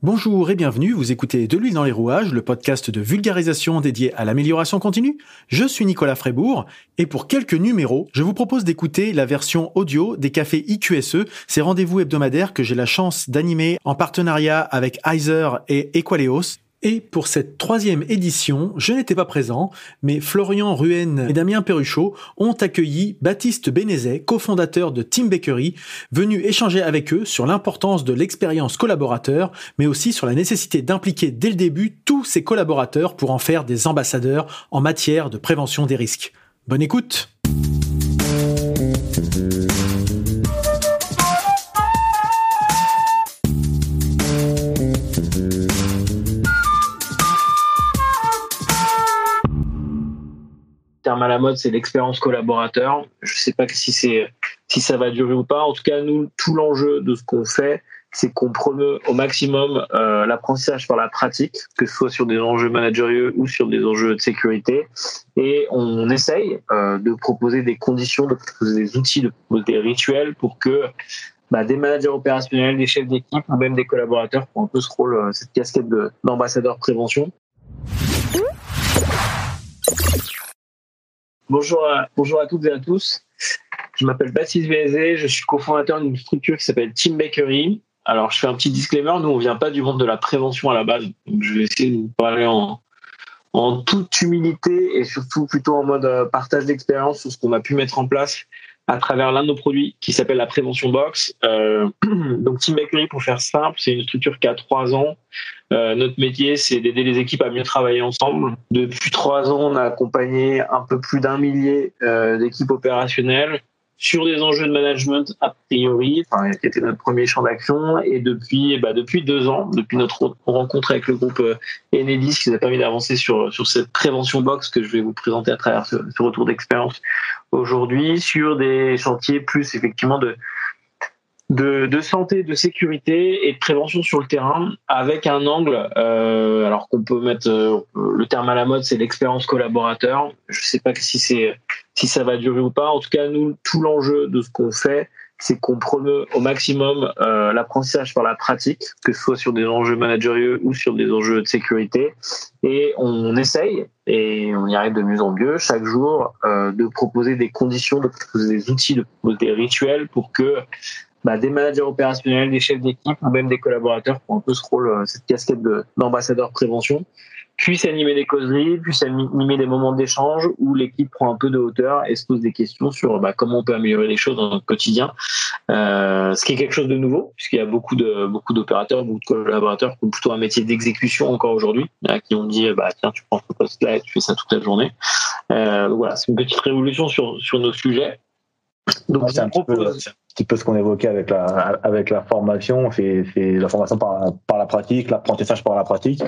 Bonjour et bienvenue, vous écoutez De l'huile dans les rouages, le podcast de vulgarisation dédié à l'amélioration continue. Je suis Nicolas Frébourg et pour quelques numéros, je vous propose d'écouter la version audio des cafés IQSE, ces rendez-vous hebdomadaires que j'ai la chance d'animer en partenariat avec Heiser et Equaleos et pour cette troisième édition, je n'étais pas présent, mais Florian Ruhen et Damien Perruchot ont accueilli Baptiste Bénézet, cofondateur de Team Bakery, venu échanger avec eux sur l'importance de l'expérience collaborateur, mais aussi sur la nécessité d'impliquer dès le début tous ces collaborateurs pour en faire des ambassadeurs en matière de prévention des risques. Bonne écoute! Terme à la mode, c'est l'expérience collaborateur. Je ne sais pas si c'est si ça va durer ou pas. En tout cas, nous, tout l'enjeu de ce qu'on fait, c'est qu'on promeut au maximum euh, l'apprentissage par la pratique, que ce soit sur des enjeux managérieux ou sur des enjeux de sécurité. Et on essaye euh, de proposer des conditions, de proposer des outils, de proposer des rituels pour que bah, des managers opérationnels, des chefs d'équipe ou même des collaborateurs ont un peu ce rôle, euh, cette casquette d'ambassadeur prévention, Bonjour à, bonjour toutes et à tous. Je m'appelle Baptiste Vézé, je suis cofondateur d'une structure qui s'appelle Team Bakery. Alors, je fais un petit disclaimer, nous, on vient pas du monde de la prévention à la base. Donc, je vais essayer de vous parler en, en toute humilité et surtout plutôt en mode euh, partage d'expérience sur ce qu'on a pu mettre en place à travers l'un de nos produits qui s'appelle la prévention box. Euh, donc Team Bakery, pour faire simple, c'est une structure qui a trois ans. Euh, notre métier, c'est d'aider les équipes à mieux travailler ensemble. Depuis trois ans, on a accompagné un peu plus d'un millier euh, d'équipes opérationnelles sur des enjeux de management a priori, enfin, qui était notre premier champ d'action. Et depuis, bah, depuis deux ans, depuis notre rencontre avec le groupe euh, Enedis, qui nous a permis d'avancer sur, sur cette prévention box que je vais vous présenter à travers ce, ce retour d'expérience aujourd'hui, sur des chantiers plus effectivement de, de, de, santé, de sécurité et de prévention sur le terrain avec un angle, euh, alors qu'on peut mettre euh, le terme à la mode, c'est l'expérience collaborateur. Je sais pas si c'est si ça va durer ou pas. En tout cas, nous, tout l'enjeu de ce qu'on fait, c'est qu'on promeut au maximum euh, l'apprentissage par la pratique, que ce soit sur des enjeux managérieux ou sur des enjeux de sécurité. Et on essaye, et on y arrive de mieux en mieux, chaque jour, euh, de proposer des conditions, de proposer des outils, de proposer des rituels pour que bah, des managers opérationnels, des chefs d'équipe ou même des collaborateurs ont un peu ce rôle, euh, cette casquette d'ambassadeur prévention, puissent animer des causeries, puissent animer des moments d'échange où l'équipe prend un peu de hauteur et se pose des questions sur bah, comment on peut améliorer les choses dans notre quotidien. Euh, ce qui est quelque chose de nouveau, puisqu'il y a beaucoup de beaucoup d'opérateurs, beaucoup de collaborateurs qui ont plutôt un métier d'exécution encore aujourd'hui, qui ont dit bah tiens tu prends ce poste là et tu fais ça toute la journée. Euh, voilà, c'est une petite révolution sur sur nos sujets. Donc c'est un propose petit peu ce qu'on évoquait avec la, avec la formation, c'est la formation par, par la pratique, l'apprentissage par la pratique,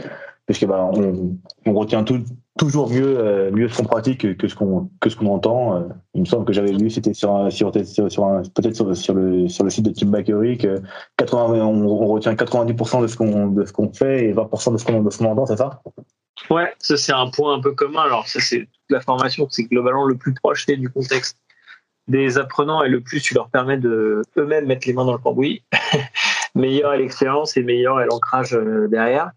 puisque bah, on, on retient tout, toujours mieux, euh, mieux ce qu'on pratique que, ce qu'on que ce qu'on entend. Euh, il me semble que j'avais lu, c'était sur, sur, sur, sur peut-être sur, sur, le, sur le site de Team Bakery, que 80, on, retient 90% de ce qu'on de ce qu'on fait et 20% de ce qu'on de ce qu'on entend, c'est ça? Ouais, ça c'est un point un peu commun. Alors ça c'est la formation, c'est globalement le plus proche du contexte des apprenants et le plus tu leur permets de eux-mêmes mettre les mains dans le cambouis, meilleure est l'expérience et meilleur est l'ancrage euh, derrière.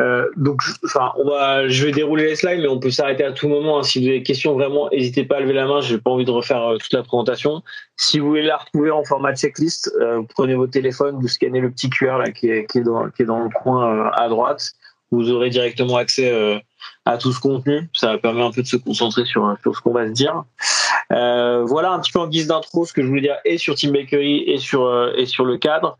Euh, donc, enfin, on va, je vais dérouler les slides, mais on peut s'arrêter à tout moment. Hein. Si vous avez des questions, vraiment, n'hésitez pas à lever la main. J'ai pas envie de refaire euh, toute la présentation. Si vous voulez la retrouver en format checklist, vous prenez votre téléphone, vous scannez le petit QR là qui est, qui est dans, qui est dans le coin à droite. Vous aurez directement accès à tout ce contenu. Ça permet un peu de se concentrer sur, sur ce qu'on va se dire. Euh, voilà un petit peu en guise d'intro ce que je voulais dire et sur Team Bakery et sur euh, et sur le cadre.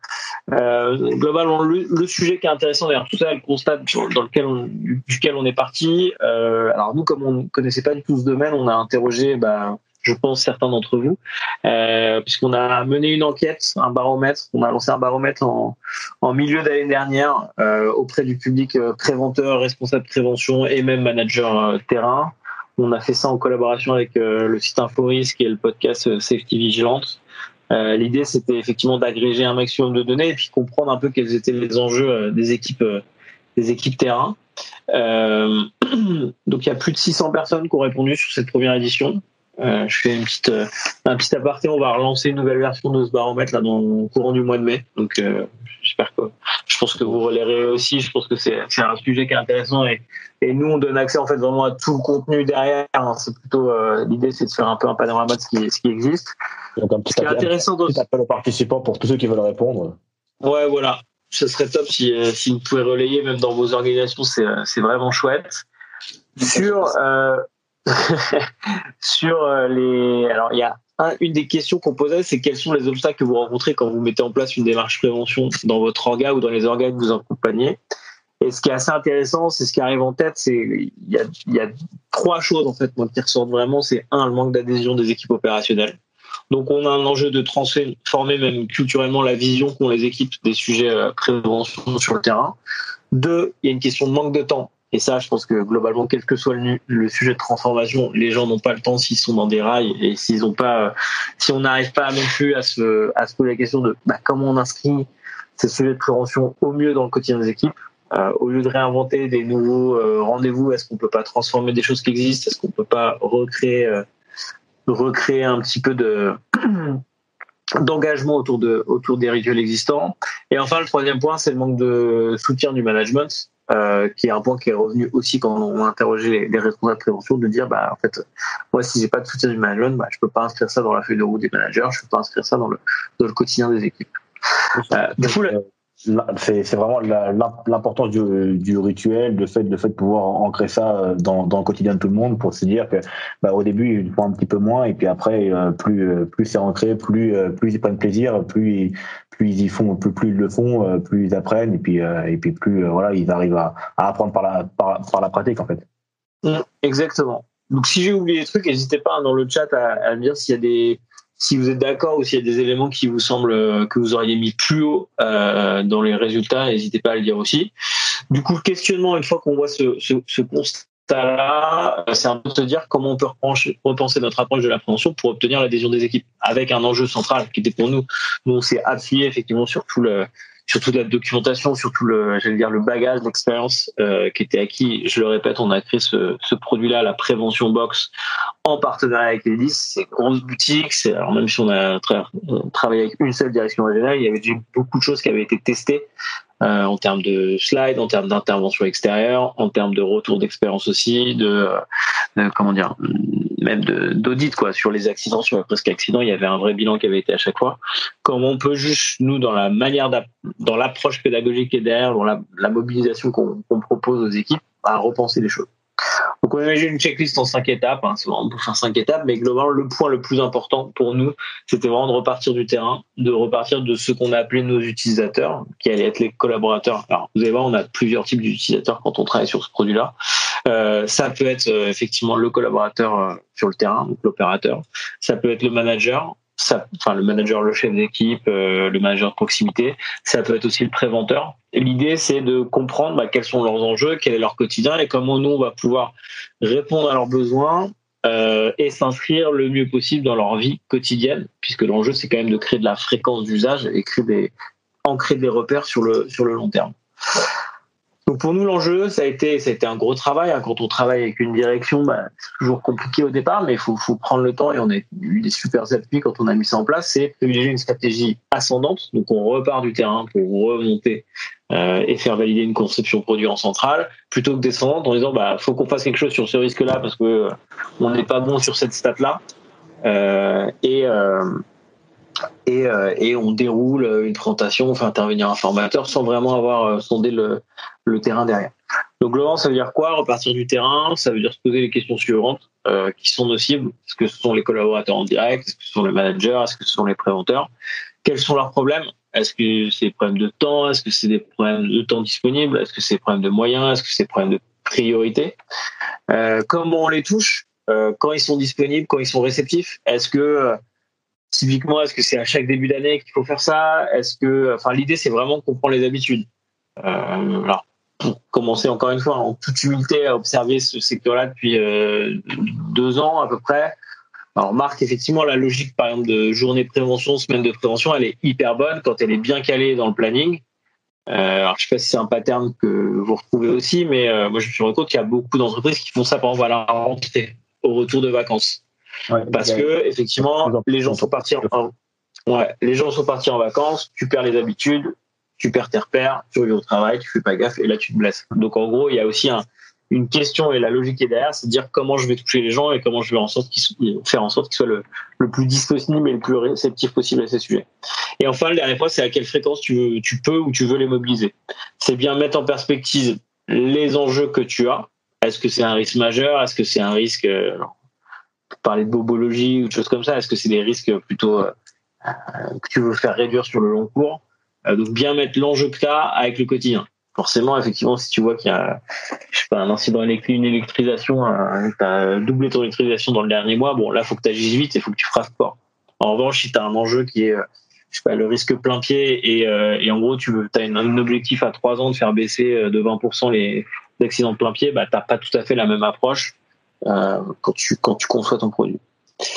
Euh, globalement, le, le, sujet qui est intéressant derrière tout ça, le constat dans lequel on, duquel on est parti. Euh, alors nous, comme on ne connaissait pas du tout ce domaine, on a interrogé, bah, je pense certains d'entre vous, euh, puisqu'on a mené une enquête, un baromètre. On a lancé un baromètre en, en milieu d'année dernière euh, auprès du public préventeur, responsable prévention et même manager terrain. On a fait ça en collaboration avec euh, le site Inforis, qui est le podcast euh, Safety Vigilance. Euh, l'idée, c'était effectivement d'agréger un maximum de données et puis comprendre un peu quels étaient les enjeux des équipes, des équipes terrain. donc, il y a plus de 600 personnes qui ont répondu sur cette première édition. Euh, je fais une petite, euh, un petit aparté. On va relancer une nouvelle version de ce baromètre là dans le courant du mois de mai. Donc, euh, j'espère que, je pense que vous relayerez aussi. Je pense que c'est, c'est un sujet qui est intéressant et, et nous, on donne accès en fait vraiment à tout le contenu derrière. Hein. C'est plutôt l'idée, c'est de faire un peu un panorama de ce qui, ce qui existe. Donc un petit, intéressant un petit appel aux participants pour tous ceux qui veulent répondre. Ouais, voilà. Ce serait top si, si vous pouvez relayer même dans vos organisations. C'est, c'est vraiment chouette. Sur euh, sur euh, les. Alors, il y a une des questions qu'on posait, c'est quels sont les obstacles que vous rencontrez quand vous mettez en place une démarche prévention dans votre orga ou dans les organes que vous accompagnez. Et ce qui est assez intéressant, c'est ce qui arrive en tête, c'est il y a, y a trois choses en fait qui ressortent vraiment. C'est un, le manque d'adhésion des équipes opérationnelles. Donc on a un enjeu de transformer même culturellement la vision qu'ont les équipes des sujets euh, prévention sur le terrain. Deux, il y a une question de manque de temps. Et ça, je pense que globalement, quel que soit le, sujet de transformation, les gens n'ont pas le temps s'ils sont dans des rails et s'ils ont pas, euh, si on n'arrive pas non plus à se, à se poser la question de bah, comment on inscrit ces sujets de prévention au mieux dans le quotidien des équipes. Euh, au lieu de réinventer des nouveaux euh, rendez-vous, est-ce qu'on peut pas transformer des choses qui existent? Est-ce qu'on peut pas recréer, recréer un petit peu de d'engagement autour de autour des rituels existants Et enfin, le troisième point, c'est le manque de soutien du management. Euh, qui est un point qui est revenu aussi quand on a interrogé les, responsables de prévention, de dire bah en fait moi si j'ai pas de soutien du management, bah, je peux pas inscrire ça dans la feuille de route des managers, je peux pas inscrire ça dans le dans le quotidien des équipes. Euh, du coup, c'est vraiment l'importance du, rituel, le fait, de pouvoir ancrer ça euh, dans, le quotidien de tout le monde pour se dire que bah, au début ils font un petit peu moins et puis après euh, plus euh, plus c'est ancré, plus plus ils prennent plaisir, plus plus ils y font, plus plus le font, plus ils apprennent et puis et puis plus voilà ils arrivent à, apprendre par la par, la pratique en fait. Mmh, exactement. Donc si j'ai oublié des trucs, n'hésitez pas dans le chat à, à me dire s'il y a des si vous êtes d'accord ou s'il y a des éléments qui vous semblent euh, que vous auriez mis plus haut euh, dans les résultats, n'hésitez pas à le dire aussi. Du coup, le questionnement, une fois qu'on voit ce, ce, ce constat-là, euh, c'est un peu de se dire comment on peut repenser notre approche de la prévention pour obtenir l'adhésion des équipes, avec un enjeu central qui était pour nous. Nous, on s'est appuyé effectivement sur tout le, sur toute la documentation, sur tout le, j'allais dire, le bagage d'expérience euh, qui était acquis. Je le répète, on a créé ce, ce produit-là, la Prévention Box, en partenariat avec les 10. C'est grosse boutique. C'est, alors même si on a travaillé avec une seule direction régionale, il y avait déjà beaucoup de choses qui avaient été testées euh, en termes de slides, en termes d'intervention extérieure, en termes de retour d'expérience aussi, de, de, comment dire, même d'audit quoi sur les accidents, sur presque accidents. Il y avait un vrai bilan qui avait été à chaque fois. Comment on peut juste nous dans la manière dans l'approche pédagogique est derrière, dans la, mobilisation qu'on propose aux équipes, à repenser les choses. Donc on imagine une checklist en cinq étapes, hein, vraiment pour faire cinq étapes, mais globalement le point le plus important pour nous, c'était vraiment de repartir du terrain, de repartir de ce qu'on a appelé nos utilisateurs, qui allaient être les collaborateurs. Alors vous allez voir, on a plusieurs types d'utilisateurs quand on travaille sur ce produit-là. Euh, ça peut être euh, effectivement le collaborateur euh, sur le terrain, donc l'opérateur. Ça peut être le manager, ça, enfin le manager, le chef d'équipe, euh, le manager de proximité, ça peut être aussi le préventeur. L'idée, c'est de comprendre bah, quels sont leurs enjeux, quel est leur quotidien et comment nous on va pouvoir répondre à leurs besoins euh, et s'inscrire le mieux possible dans leur vie quotidienne, puisque l'enjeu c'est quand même de créer de la fréquence d'usage et créer des, ancrer des repères sur le sur le long terme. Donc pour nous l'enjeu ça a été un gros travail. Hein. quand on travaille avec une direction bah, c'est toujours compliqué au départ mais il faut, faut prendre le temps. Et on a eu des super appuis quand on a mis ça en place. C'est privilégier une stratégie ascendante. Donc on repart du terrain pour remonter euh, et faire valider une conception produit en centrale plutôt que descendante en disant bah faut qu'on fasse quelque chose sur ce risque là parce que euh, on n'est pas bon sur cette stat là euh, et euh, et, euh, et, on déroule une présentation, on fait intervenir un formateur sans vraiment avoir euh, sondé le, terrain derrière. Donc globalement, ça veut dire quoi Repartir du terrain, ça veut dire se poser les questions suivantes euh, qui sont nocibles. Est-ce que ce sont les collaborateurs en direct? Est-ce que ce sont les managers? Est-ce que ce sont les préventeurs? Quels sont leurs problèmes? Est-ce que c'est des problèmes de temps? Est-ce que c'est des problèmes de temps disponible? Est-ce que c'est des problèmes de moyens? Est-ce que c'est des problèmes de priorité? Comment on les touche? Quand ils sont disponibles? Quand ils sont réceptifs? Est-ce que typiquement, est-ce que c'est à chaque début d'année qu'il faut faire ça? Est-ce que, enfin, l'idée c'est vraiment qu'on prend les habitudes. Euh, alors, pour commencer encore une fois en toute humilité à observer ce secteur-là depuis euh, deux ans à peu près. Alors, remarque effectivement la logique, par exemple, de journée de prévention, semaine de prévention, elle est hyper bonne quand elle est bien calée dans le planning. Euh, alors, je sais pas si c'est un pattern que vous retrouvez aussi, mais euh, moi, je me suis rendu compte qu'il y a beaucoup d'entreprises qui font ça, par exemple, à la rentrée, au retour de vacances. Parce que effectivement, les gens sont partis en, ouais, les gens sont partis en vacances, tu perds les habitudes, tu perds tes repères, tu reviens au travail, tu fais pas gaffe et là tu te blesses. Donc en gros, il y a aussi un, une question et la logique qui est derrière, c'est de dire comment je vais toucher les gens et comment je vais en sorte faire en sorte qu'ils soient le, le, plus disponible et le plus réceptif possible à ces sujets. Et enfin, le dernier point, c'est à quelle fréquence tu, veux, tu peux ou tu veux les mobiliser. C'est bien mettre en perspective les enjeux que tu as. Est-ce que c'est un risque majeur? Est-ce que c'est un risque, euh, parler de bobologie ou de choses comme ça Est-ce que c'est des risques plutôt euh, que tu veux faire réduire sur le long cours euh, Donc bien mettre l'enjeu que tu as avec le quotidien forcément, effectivement, si tu vois qu'il y a, je sais pas, un incident électrique, une électrisation, tu as doublé ton électrisation dans le dernier mois, bon, là, faut que tu agisses vite et faut que tu fasses fort. En revanche, si tu as un enjeu qui est, je sais pas, le risque plein pied et, euh, et en gros, tu veux, as un objectif à trois ans de faire baisser euh, de 20% les accidents de plein pied, bah, t'as pas tout à fait la même approche euh, quand tu quand tu conçois ton produit.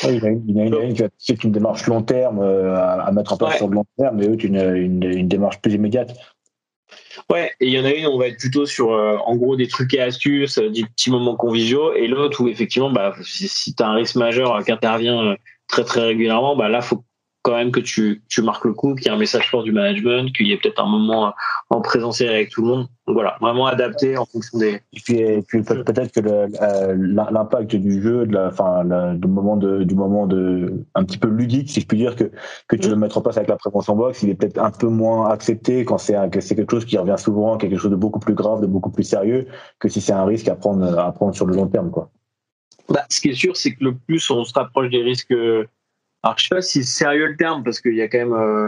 il y a une, il y a une, qui a une démarche long terme euh, à, mettre en place sur le long terme, mais eux, une, une, une démarche plus immédiate. Ouais, et il y en a une, on va être plutôt sur, euh, en gros, des trucs et astuces, euh, des petits moments conviviaux, et l'autre où effectivement, bah, si, si tu as un risque majeur qui intervient euh, très très régulièrement, bah là, faut quand même que tu, tu marques le coup, qu'il y ait un message fort du management, qu'il y ait peut-être un moment en présentiel avec tout le monde. Donc voilà, vraiment adapté en fonction des. Et puis, et puis peut-être que l'impact du jeu, de la, enfin, du moment de, du moment de, un petit peu ludique, si je puis dire, que que tu veux mm. mettre en place avec la prévention box, il est peut-être un peu moins accepté quand c'est c'est quelque chose qui revient souvent, quelque chose de beaucoup plus grave, de beaucoup plus sérieux, que si c'est un risque à prendre à prendre sur le long terme, quoi. Bah, ce qui est sûr, c'est que le plus on se rapproche des risques alors, je sais pas si c'est sérieux le terme, parce qu'il y a quand même, euh,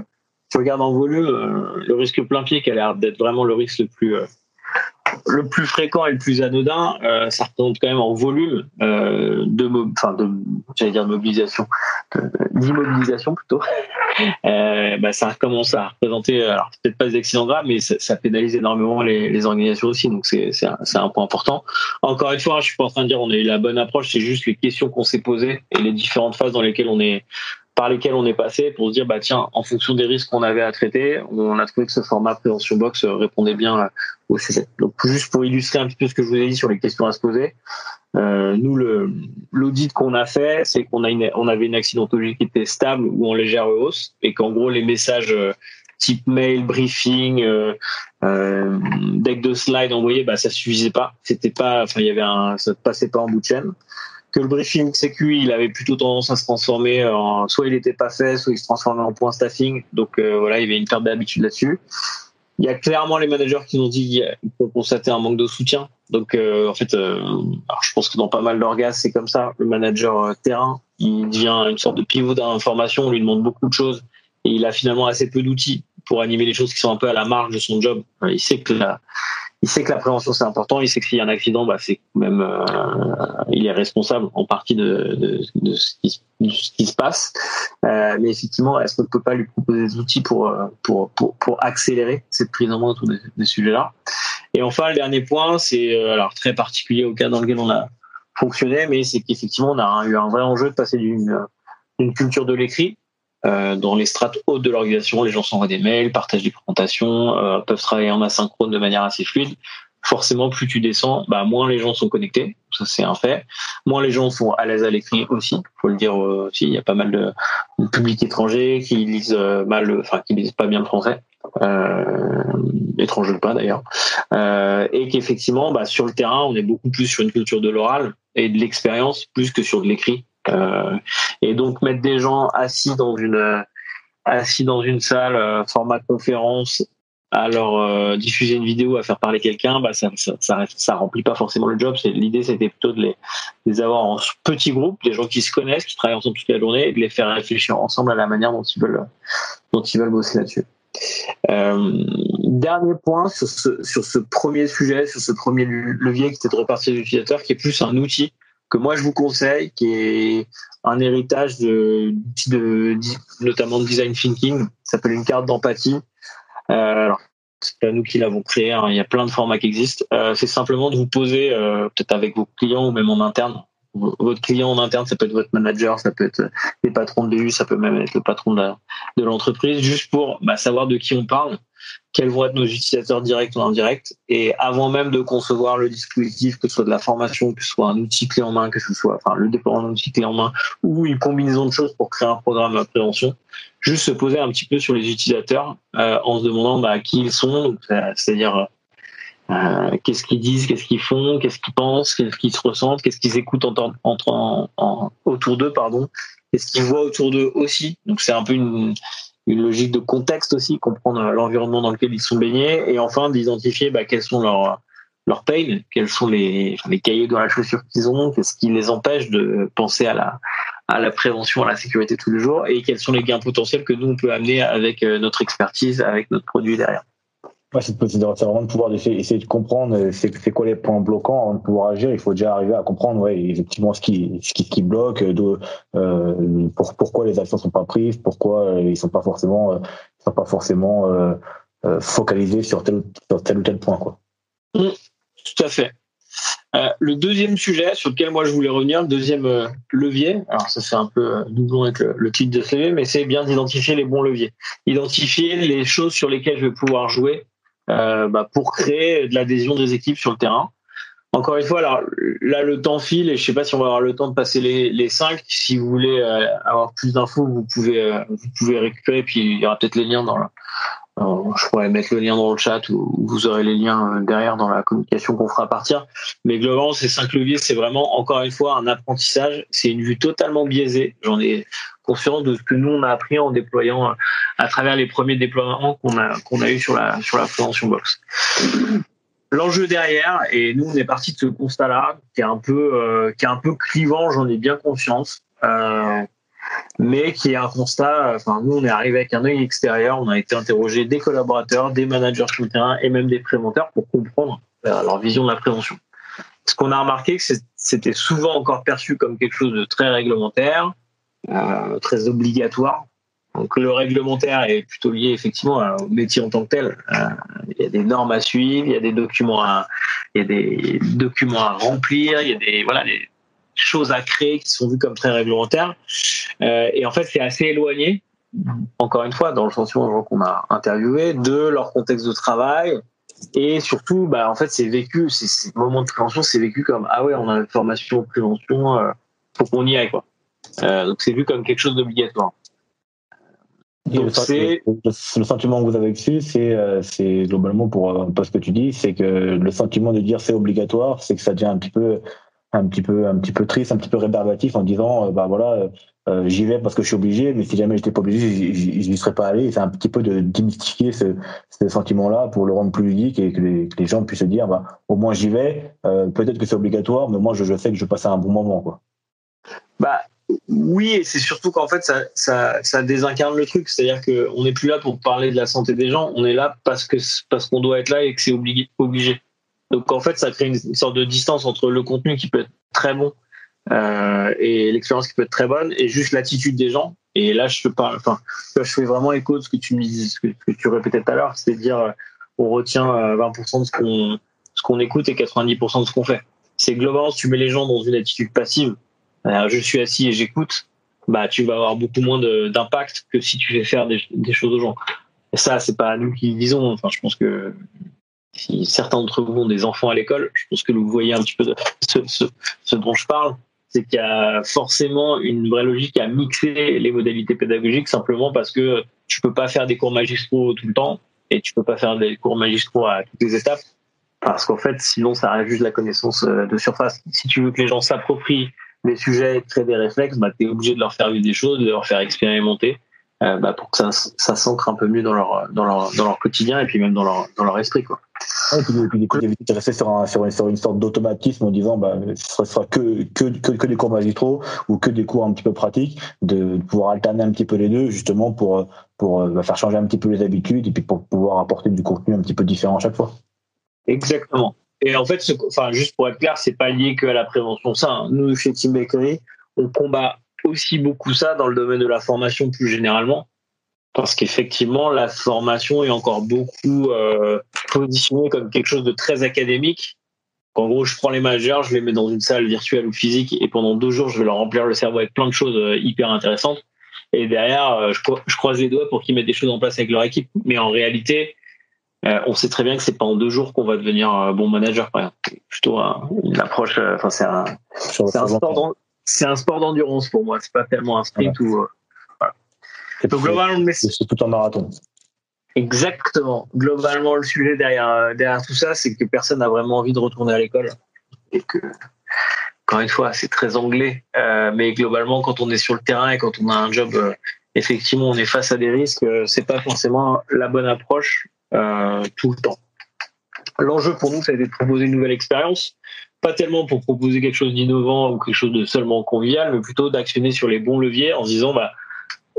tu regardes en volume, euh, le risque plein pied qui a l'air d'être vraiment le risque le plus, euh, le plus fréquent et le plus anodin, ça représente quand même en volume de, de, dire d'immobilisation plutôt. Euh, bah, ça commence à représenter, alors peut-être pas des accidents graves, mais ça, ça pénalise énormément les, les, organisations aussi, donc c'est un, un, point important. Encore une fois, je suis pas en train de dire on a la bonne approche, c'est juste les questions qu'on s'est posées et les différentes phases dans lesquelles on est par lesquels on est passé pour se dire bah tiens en fonction des risques qu'on avait à traiter on a trouvé que ce format prévention box répondait bien au sujet donc juste pour illustrer un petit peu ce que je vous ai dit sur les questions à se poser euh, nous l'audit qu'on a fait c'est qu'on a on avait une accidentologie qui était stable ou en légère hausse et qu'en gros les messages euh, type mail briefing euh, euh, deck de slide envoyé bah ça suffisait pas. C'était pas enfin il y avait un ça passait pas en bout de chaîne que le briefing sécu, il avait plutôt tendance à se transformer en soit il n'était pas fait, soit il se transformait en point staffing. Donc euh, voilà, il y avait une perte d'habitude là-dessus. Il y a clairement les managers qui nous ont dit qu'on constatait un manque de soutien. Donc euh, en fait, euh, alors je pense que dans pas mal d'orgasmes, c'est comme ça. Le manager terrain, il devient une sorte de pivot d'information. On lui demande beaucoup de choses et il a finalement assez peu d'outils pour animer les choses qui sont un peu à la marge de son job. Il sait que la, il sait que la prévention c'est important, il sait que s'il y a un accident, bah c'est même euh, il est responsable en partie de, de, de, ce, qui, de ce, qui, se passe. Euh, mais effectivement, est-ce qu'on ne peut pas lui proposer des outils pour euh, pour pour, pour accélérer cette prise en main autour des, des sujets-là Et enfin, le dernier point, c'est euh, alors très particulier au cas dans lequel on a fonctionné, mais c'est qu'effectivement on a eu un vrai enjeu de passer d'une d'une culture de l'écrit euh, dans les strates hautes de l'organisation, les gens s'envoient des mails, partagent des présentations, euh, peuvent travailler en asynchrone de manière assez fluide. Forcément, plus tu descends, bah, moins les gens sont connectés, ça c'est un fait. Moins les gens sont à l'aise à l'écrit aussi, faut le dire aussi. Il y a pas mal de, publics étrangers qui lisent euh, mal, enfin qui lisent pas bien le français, euh, étrangers ou pas d'ailleurs, euh, et qu'effectivement, bah, sur le terrain, on est beaucoup plus sur une culture de l'oral et de l'expérience plus que sur de l'écrit et donc mettre des gens assis dans une assis dans une salle euh, format conférence à leur euh, diffuser une vidéo, à faire parler quelqu'un, bah ça, ça, ça, remplit pas forcément le job. L'idée, c'était plutôt de les, les, avoir en petits groupes, des gens qui se connaissent, qui travaillent ensemble toute la journée, et de les faire réfléchir ensemble à la manière dont ils veulent, dont ils veulent bosser là-dessus. Euh, dernier point sur ce, sur ce premier sujet, sur ce premier levier qui était de repartir l'utilisateur, qui est plus un outil que moi je vous conseille, qui est un héritage de, de, notamment de design thinking, ça s'appelle une carte d'empathie. Euh, alors, c'est pas nous qui l'avons créé, hein, il y a plein de formats qui existent. Euh, c'est simplement de vous poser, euh, peut-être avec vos clients ou même en interne. Votre client en interne, ça peut être votre manager, ça peut être les patrons de BU, ça peut même être le patron de l'entreprise, juste pour bah, savoir de qui on parle quels vont être nos utilisateurs directs ou indirects. Et avant même de concevoir le dispositif, que ce soit de la formation, que ce soit un outil clé en main, que ce soit enfin, le déploiement d'un outil clé en main ou une combinaison de choses pour créer un programme de prévention, juste se poser un petit peu sur les utilisateurs euh, en se demandant bah, qui ils sont, c'est-à-dire euh, qu'est-ce qu'ils disent, qu'est-ce qu'ils font, qu'est-ce qu'ils pensent, qu'est-ce qu'ils se ressentent, qu'est-ce qu'ils écoutent en, en, autour d'eux, pardon, qu'est-ce qu'ils voient autour d'eux aussi. Donc c'est un peu une, une logique de contexte aussi, comprendre l'environnement dans lequel ils sont baignés, et enfin d'identifier bah, quels sont leurs leurs pains, quels sont les, les cailloux dans la chaussure qu'ils ont, qu'est-ce qui les empêche de penser à la, à la prévention, à la sécurité tous les jours, et quels sont les gains potentiels que nous on peut amener avec euh, notre expertise, avec notre produit derrière. Ouais, c'est vraiment de pouvoir essayer, de comprendre euh, c'est quoi les points bloquants avant de pouvoir agir. Il faut déjà arriver à comprendre ouais, effectivement ce qui, ce qui, ce qui bloque, de, euh, pour, pourquoi les actions sont pas prises, pourquoi euh, ils sont pas forcément, euh, sont pas forcément euh, focalisés sur tel, sur tel ou tel point. Quoi. Mmh, tout à fait. Euh, le deuxième sujet sur lequel moi je voulais revenir, le deuxième levier, alors ça fait un peu doublon avec le, le titre de CV, mais c'est bien d'identifier les bons leviers. Identifier les choses sur lesquelles je vais pouvoir jouer euh, bah, pour créer de l'adhésion des équipes sur le terrain. Encore une fois, alors là le temps file et je sais pas si on va avoir le temps de passer les, les cinq. Si vous voulez euh, avoir plus d'infos, vous pouvez euh, vous pouvez récupérer. Puis il y aura peut-être les liens dans la, je pourrais mettre le lien dans le chat ou, vous aurez les liens derrière dans la communication qu'on fera partir. Mais globalement, ces cinq leviers, c'est vraiment encore une fois un apprentissage. C'est une vue totalement biaisée. J'en ai conscience de ce que nous on a appris en déployant à travers les premiers déploiements qu'on a qu'on a eu sur la sur la prévention box. L'enjeu derrière, et nous on est parti de ce constat-là, qui est un peu euh, qui est un peu clivant, j'en ai bien conscience, euh, mais qui est un constat. Enfin, nous on est arrivé avec un œil extérieur, on a été interrogé des collaborateurs, des managers sur le terrain et même des préventeurs pour comprendre euh, leur vision de la prévention. Ce qu'on a remarqué, c'était souvent encore perçu comme quelque chose de très réglementaire, euh, très obligatoire. Donc le réglementaire est plutôt lié effectivement au métier en tant que tel. Euh, il y a des normes à suivre, il y a des documents à, il y a des documents à remplir, il y a des voilà des choses à créer qui sont vues comme très réglementaires. Euh, et en fait, c'est assez éloigné. Encore une fois, dans le sens qu'on a interviewé, de leur contexte de travail, et surtout, bah, en fait, c'est vécu, ces moments de prévention, c'est vécu comme ah ouais, on a une formation prévention, euh, faut qu'on y aille quoi. Euh, donc c'est vu comme quelque chose d'obligatoire. Le, sentiment que vous avez dessus, c'est euh, c'est globalement pour euh, pas ce que tu dis, c'est que le sentiment de dire c'est obligatoire, c'est que ça devient un petit peu un petit peu un petit peu triste, un petit peu rébarbatif en disant bah voilà j'y vais parce que je suis obligé, mais si jamais j'étais pas obligé, j'y serais pas allé. C'est un petit peu de démystifier ce, ce sentiment-là pour le rendre plus ludique et que les, les gens puissent se dire bah au moins j'y vais. Peut-être que c'est obligatoire, mais moi je, je sais que je passe un bon moment quoi. Bah oui, et c'est surtout qu'en fait, ça, ça, ça, désincarne le truc. C'est-à-dire qu'on n'est plus là pour parler de la santé des gens, on est là parce que parce qu'on doit être là et que c'est obligé. Donc en fait, ça crée une, sorte de distance entre le contenu qui peut être très bon euh, et l'expérience qui peut être très bonne et juste l'attitude des gens. Et là, je parle, enfin, je fais vraiment écho de ce que tu me dis, ce que, tu répétais tout à l'heure, c'est-à-dire euh, on retient 20% euh, de ce qu'on ce qu'on écoute et 90% de ce qu'on fait. C'est globalement, si tu mets les gens dans une attitude passive, je suis assis et j'écoute, bah tu vas avoir beaucoup moins d'impact que si tu fais faire des, choses aux gens. Et ça, c'est pas nous qui le disons. Enfin, je pense que si certains d'entre vous ont des enfants à l'école, je pense que vous voyez un petit peu ce, dont je parle, c'est qu'il y a forcément une vraie logique à mixer les modalités pédagogiques simplement parce que tu peux pas faire des cours magistraux tout le temps et tu peux pas faire des cours magistraux à toutes les étapes parce qu'en fait, sinon, ça reste juste la connaissance euh, de surface. Si tu veux que les gens s'approprient les sujets, créent des réflexes, bah, tu es obligé de leur faire vivre des choses, de leur faire expérimenter euh, bah, pour que ça, ça s'ancre un peu mieux dans leur, dans, leur, dans leur quotidien et puis même dans leur, dans leur esprit. Quoi. et puis, puis d'éviter de rester sur, un, sur, une, sur une sorte d'automatisme en disant bah, ce sera que, que, que, que, des cours magistraux ou que des cours un petit peu pratiques, de pouvoir alterner un petit peu les deux justement pour, pour bah, faire changer un petit peu les habitudes et puis pour pouvoir apporter du contenu un petit peu différent à chaque fois. Exactement. Et en fait, enfin, juste pour être clair, c'est pas lié que à la prévention. Ça, hein. nous chez Team Bakery, on combat aussi beaucoup ça dans le domaine de la formation plus généralement, parce qu'effectivement, la formation est encore beaucoup euh, positionnée comme quelque chose de très académique. En gros, je prends les majeurs, je les mets dans une salle virtuelle ou physique, et pendant deux jours, je vais leur remplir le cerveau avec plein de choses euh, hyper intéressantes. Et derrière, euh, je croise les doigts pour qu'ils mettent des choses en place avec leur équipe. Mais en réalité, on sait très bien que c'est pas en deux jours qu'on va devenir bon manager. C'est plutôt une approche. Enfin, c'est un, c'est un sport d'endurance pour moi. C'est pas tellement un sprint ou. Donc globalement, c'est tout un marathon. Exactement. Globalement, le sujet derrière derrière tout ça, c'est que personne n'a vraiment envie de retourner à l'école et que encore une fois, c'est très anglais, euh, mais globalement, quand on est sur le terrain et quand on a un job, euh, effectivement, on est face à des risques. Euh, c'est pas forcément la bonne approche tout le temps. L'enjeu pour nous, ça a été de proposer une nouvelle expérience, pas tellement pour proposer quelque chose d'innovant ou quelque chose de seulement convivial, mais plutôt d'actionner sur les bons leviers en se disant, bah,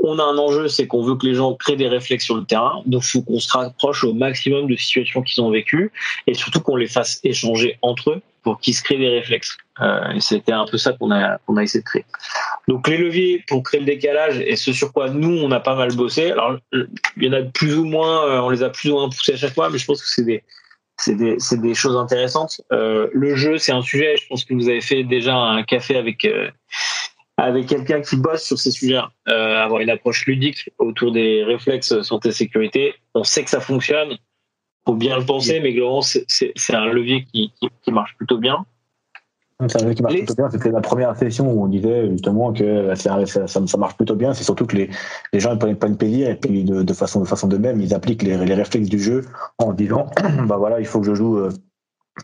on a un enjeu, c'est qu'on veut que les gens créent des réflexes sur le terrain, donc il faut qu'on se rapproche au maximum de situations qu'ils ont vécues et surtout qu'on les fasse échanger entre eux pour qu'ils se créent des réflexes. Euh, c'était un peu ça qu'on a, qu'on a essayé de créer. Donc les leviers pour créer le décalage et ce sur quoi nous on a pas mal bossé. Alors il y en a plus ou moins, euh, on les a plus ou moins poussés à chaque fois, mais je pense que c'est des c'est des, c'est des choses intéressantes. Euh, le jeu, c'est un sujet. Je pense que vous avez fait déjà un café avec avec quelqu'un qui bosse sur ces sujets, euh, avoir une approche ludique autour des réflexes santé sécurité. On sait que ça fonctionne faut bien le penser, mais globalement, c'est un levier qui, qui, marche plutôt bien. C'est un levier qui marche plutôt bien. C'était la première session où on disait justement que ça, ça, marche plutôt bien. C'est surtout que les, les gens ne prennent pas une plaisir et puis de, de, façon, de façon de même, ils appliquent les, les réflexes du jeu en disant bah voilà, il faut que je joue. Euh,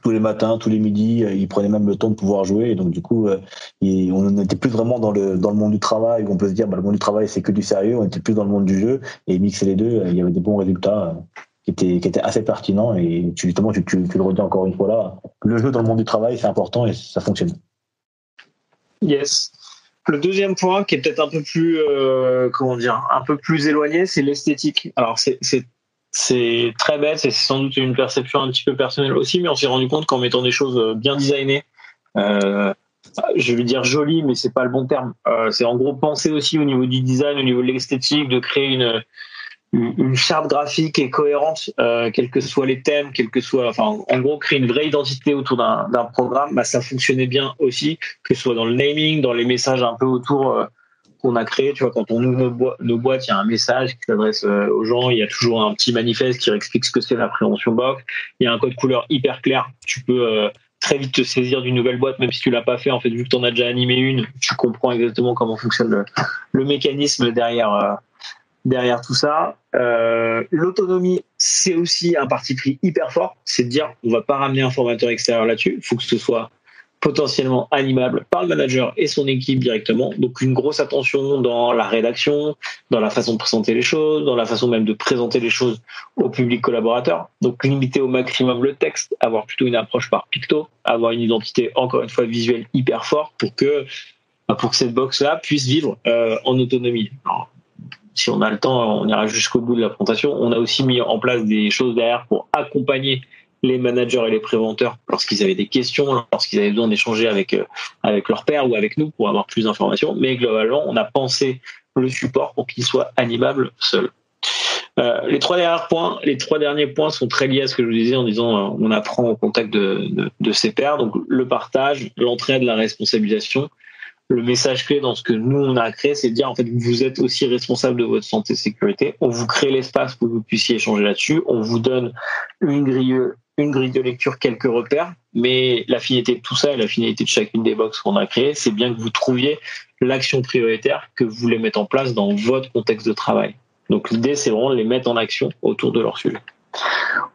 tous les matins, tous les midis, euh, ils prenaient même le temps de pouvoir jouer. Et donc, du coup, euh, on n'était plus vraiment dans le, dans le monde du travail où on peut se dire, bah, le monde du travail, c'est que du sérieux. On était plus dans le monde du jeu. Et mixer les deux, il y avait des bons résultats qui était, assez pertinent. Et tu, justement, tu, le redis encore une fois là, le jeu dans le monde du travail, c'est important et ça fonctionne. Yes. Le deuxième point, qui est peut-être un peu plus, euh, comment dire, un peu plus éloigné, c'est l'esthétique. Alors c'est très bête c'est sans doute une perception un petit peu personnelle aussi, mais on s'est rendu compte qu'en mettant des choses bien designées, euh, je vais dire jolies, mais c'est pas le bon terme. Euh, c'est en gros penser aussi au niveau du design, au niveau de l'esthétique, de créer une une charte graphique et cohérente, euh, quels que soient les thèmes, quels que soient, enfin, en gros, créer une vraie identité autour d'un programme, bah, ça fonctionnait bien aussi, que ce soit dans le naming, dans les messages un peu autour euh, qu'on a créé. Tu vois, quand on ouvre nos, boîtes, il y a un message qui s'adresse euh, aux gens, il y a toujours un petit manifeste qui explique ce que c'est la prévention box. Il y a un code couleur hyper clair. Tu peux euh, très vite te saisir d'une nouvelle boîte, même si tu l'as pas fait. En fait, vu que tu en as déjà animé une, tu comprends exactement comment fonctionne le, le mécanisme derrière derrière tout ça. Euh, L'autonomie, c'est aussi un parti pris hyper fort. C'est de dire, on va pas ramener un formateur extérieur là-dessus. Il faut que ce soit potentiellement animable par le manager et son équipe directement. Donc une grosse attention dans la rédaction, dans la façon de présenter les choses, dans la façon même de présenter les choses au public collaborateur. Donc limiter au maximum le texte, avoir plutôt une approche par picto, avoir une identité encore une fois visuelle hyper forte pour que pour que cette box là puisse vivre euh, en autonomie si on a le temps, on ira jusqu'au bout de la présentation. On a aussi mis en place des choses derrière pour accompagner les managers et les préventeurs lorsqu'ils avaient des questions, lorsqu'ils avaient besoin d'échanger avec euh, avec leur père ou avec nous pour avoir plus d'informations. Mais globalement, on a pensé le support pour qu'il soit animable seul. Euh, les trois derniers points, les trois derniers points sont très liés à ce que je vous disais en disant euh, on apprend au contact de, de, de ses pairs, donc le partage, l'entraide, la responsabilisation le message clé dans ce que nous on a créé, c'est de dire en fait vous êtes aussi responsable de votre santé et sécurité. On vous crée l'espace pour que vous puissiez échanger là-dessus. On vous donne une grille, une grille de lecture, quelques repères, mais la finalité de tout ça et la finalité de chacune des box qu'on a créées, c'est bien que vous trouviez l'action prioritaire que vous voulez mettre en place dans votre contexte de travail. Donc l'idée c'est vraiment de les mettre en action autour de leur sujet.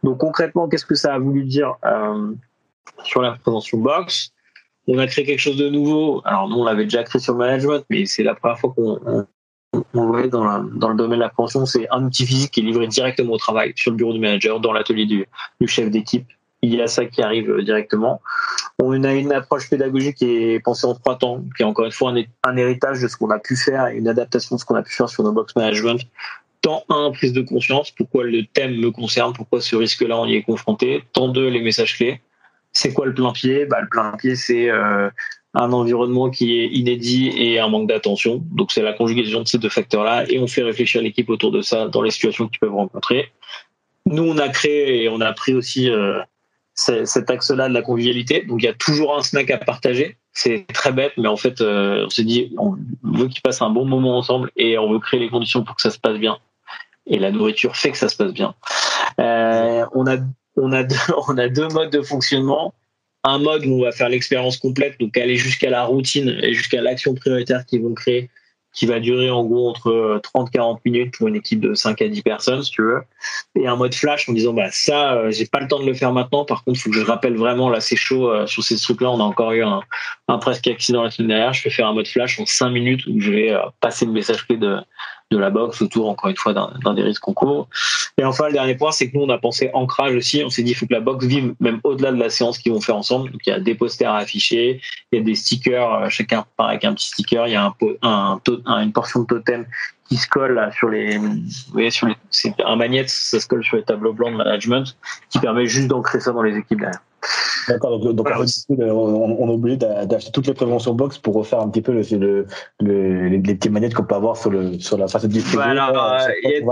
Donc concrètement, qu'est-ce que ça a voulu dire euh, sur la prévention box? On a créé quelque chose de nouveau. Alors nous, on l'avait déjà créé sur le management, mais c'est la première fois qu'on on, voit dans, le domaine de la prévention, c'est un outil physique qui est livré directement au travail, sur le bureau du manager, dans l'atelier du, du, chef d'équipe. Il y a ça qui arrive euh, directement. On a une approche pédagogique qui est pensée en trois temps, qui est encore une fois un, un héritage de ce qu'on a pu faire et une adaptation de ce qu'on a pu faire sur nos box management. Tant un, prise de conscience, pourquoi le thème me concerne, pourquoi ce risque-là on y est confronté? Tant deux, les messages clés c'est quoi le plein pied? Bah, Le plein pied, c'est euh, un environnement qui est inédit et un manque d'attention. Donc c'est la conjugaison de ces deux facteurs-là et on fait réfléchir l'équipe autour de ça dans les situations qu'ils peuvent rencontrer. Nous, on a créé et on a pris aussi euh, cet axe-là de la convivialité. Donc il y a toujours un snack à partager. C'est très bête, mais en fait, euh, on s'est dit, on veut qu'ils passent un bon moment ensemble et on veut créer les conditions pour que ça se passe bien. Et la nourriture fait que ça se passe bien. on a on a deux, modes de fonctionnement. Un mode où on va faire l'expérience complète, donc aller jusqu'à la routine et jusqu'à l'action prioritaire qu'ils vont créer qui va durer en gros entre 30-40 minutes pour une équipe de 5 à 10 personnes, si tu veux. Et un mode flash en disant, bah, ça, euh, j'ai pas le temps de le faire maintenant. Par contre, faut que je rappelle vraiment, là, c'est chaud euh, sur ces trucs-là. On a encore eu un, un presque accident la semaine dernière. Je vais faire un mode flash en 5 minutes où je vais euh, passer le message clé de, de la boxe autour, encore une fois, d'un des risques qu'on court. Et enfin, le dernier point, c'est que nous, on a pensé ancrage aussi. On s'est dit, il faut que la boxe vive même au-delà de la séance qu'ils vont faire ensemble. Donc, il y a des posters à afficher, il y a des stickers, euh, chacun part avec un petit sticker, il y a un, un, une portion de totem qui se colle là, sur les, vous voyez, sur les, c'est un magnète, ça se colle sur les tableaux blancs de management, qui permet juste d'ancrer ça dans les équipes derrière. D'accord, donc, donc on, on, est obligé d'acheter toutes les préventions box pour refaire un petit peu le, le, le les, petites manettes qu'on peut avoir sur, le, sur la face de Voilà, il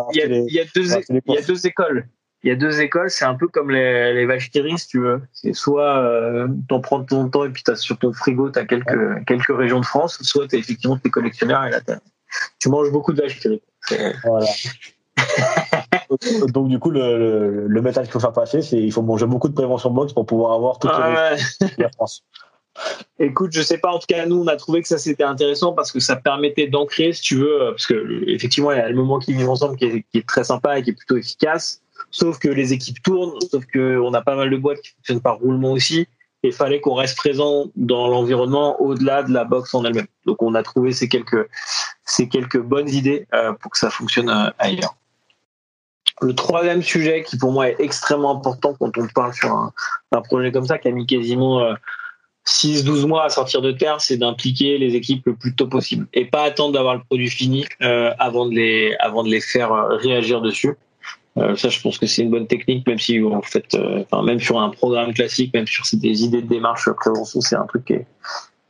y, a deux écoles. Il y a deux écoles, c'est un peu comme les, les vaches qui si tu veux. C'est soit euh, t'en prends ton temps et puis t'as sur ton frigo t'as quelques quelques régions de France, soit t'es effectivement t'es collectionneur et là tu manges beaucoup de vaches qui Voilà. Donc du coup, le, le, message qu'il faut faire passer, c'est il faut manger beaucoup de prévention box pour pouvoir avoir toutes ah les France. Écoute, je sais pas. En tout cas, nous, on a trouvé que ça c'était intéressant parce que ça permettait d'ancrer, si tu veux, parce que effectivement, il y a le moment qui vivent ensemble qui est, qui est, très sympa et qui est plutôt efficace. Sauf que les équipes tournent, sauf que on a pas mal de boîtes qui fonctionnent par roulement aussi. Et il fallait qu'on reste présent dans l'environnement au-delà de la box en elle-même. Donc, on a trouvé ces quelques ces quelques bonnes idées euh, pour que ça fonctionne euh, ailleurs. Le troisième sujet qui pour moi est extrêmement important quand on parle sur un, projet comme ça qui a mis quasiment 6-12 euh, mois à sortir de terre, c'est d'impliquer les équipes le plus tôt possible et pas attendre d'avoir le produit fini euh, avant de les avant de les faire euh, réagir dessus. ça, je pense que c'est une bonne technique, même si en fait, enfin, même sur un programme classique, même sur des idées de démarche prévention, c'est un truc qui est,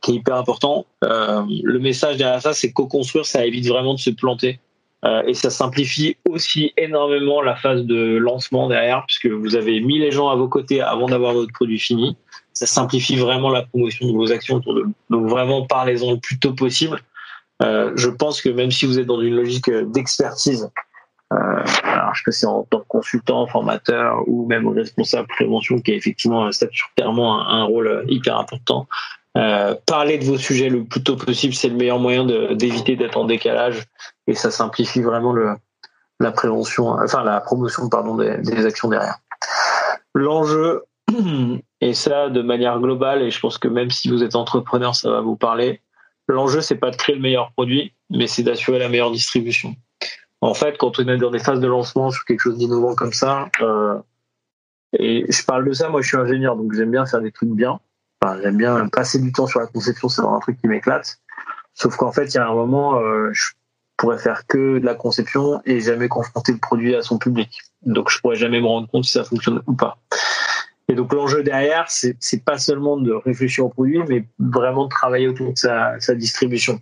qui est hyper important. le message derrière ça, c'est co-construire, ça évite vraiment de se planter. Euh, et ça simplifie aussi énormément la phase de lancement derrière, puisque vous avez mis les gens à vos côtés avant d'avoir votre produit fini. Ça simplifie vraiment la promotion de vos actions autour de Donc vraiment, parlez-en le plus tôt possible. Euh, je pense que même si vous êtes dans une logique d'expertise, euh, alors je sais que c'est en tant que consultant, formateur ou même responsable prévention, qui a effectivement statutairement un, un rôle hyper important, euh, parler de vos sujets le plus tôt possible, c'est le meilleur moyen d'éviter d'être en décalage et ça simplifie vraiment la prévention, enfin la promotion pardon des, des actions derrière. L'enjeu et ça de manière globale et je pense que même si vous êtes entrepreneur, ça va vous parler. L'enjeu c'est pas de créer le meilleur produit, mais c'est d'assurer la meilleure distribution. En fait, quand on est dans des phases de lancement sur quelque chose d'innovant comme ça, euh, et je parle de ça, moi je suis ingénieur, donc j'aime bien faire des trucs bien. J'aime bien passer du temps sur la conception, c'est un truc qui m'éclate. Sauf qu'en fait, il y a un moment, euh, je pourrais faire que de la conception et jamais confronter le produit à son public. Donc, je pourrais jamais me rendre compte si ça fonctionne ou pas. Et donc, l'enjeu derrière, c'est, pas seulement de réfléchir au produit, mais vraiment de travailler autour de sa, distribution.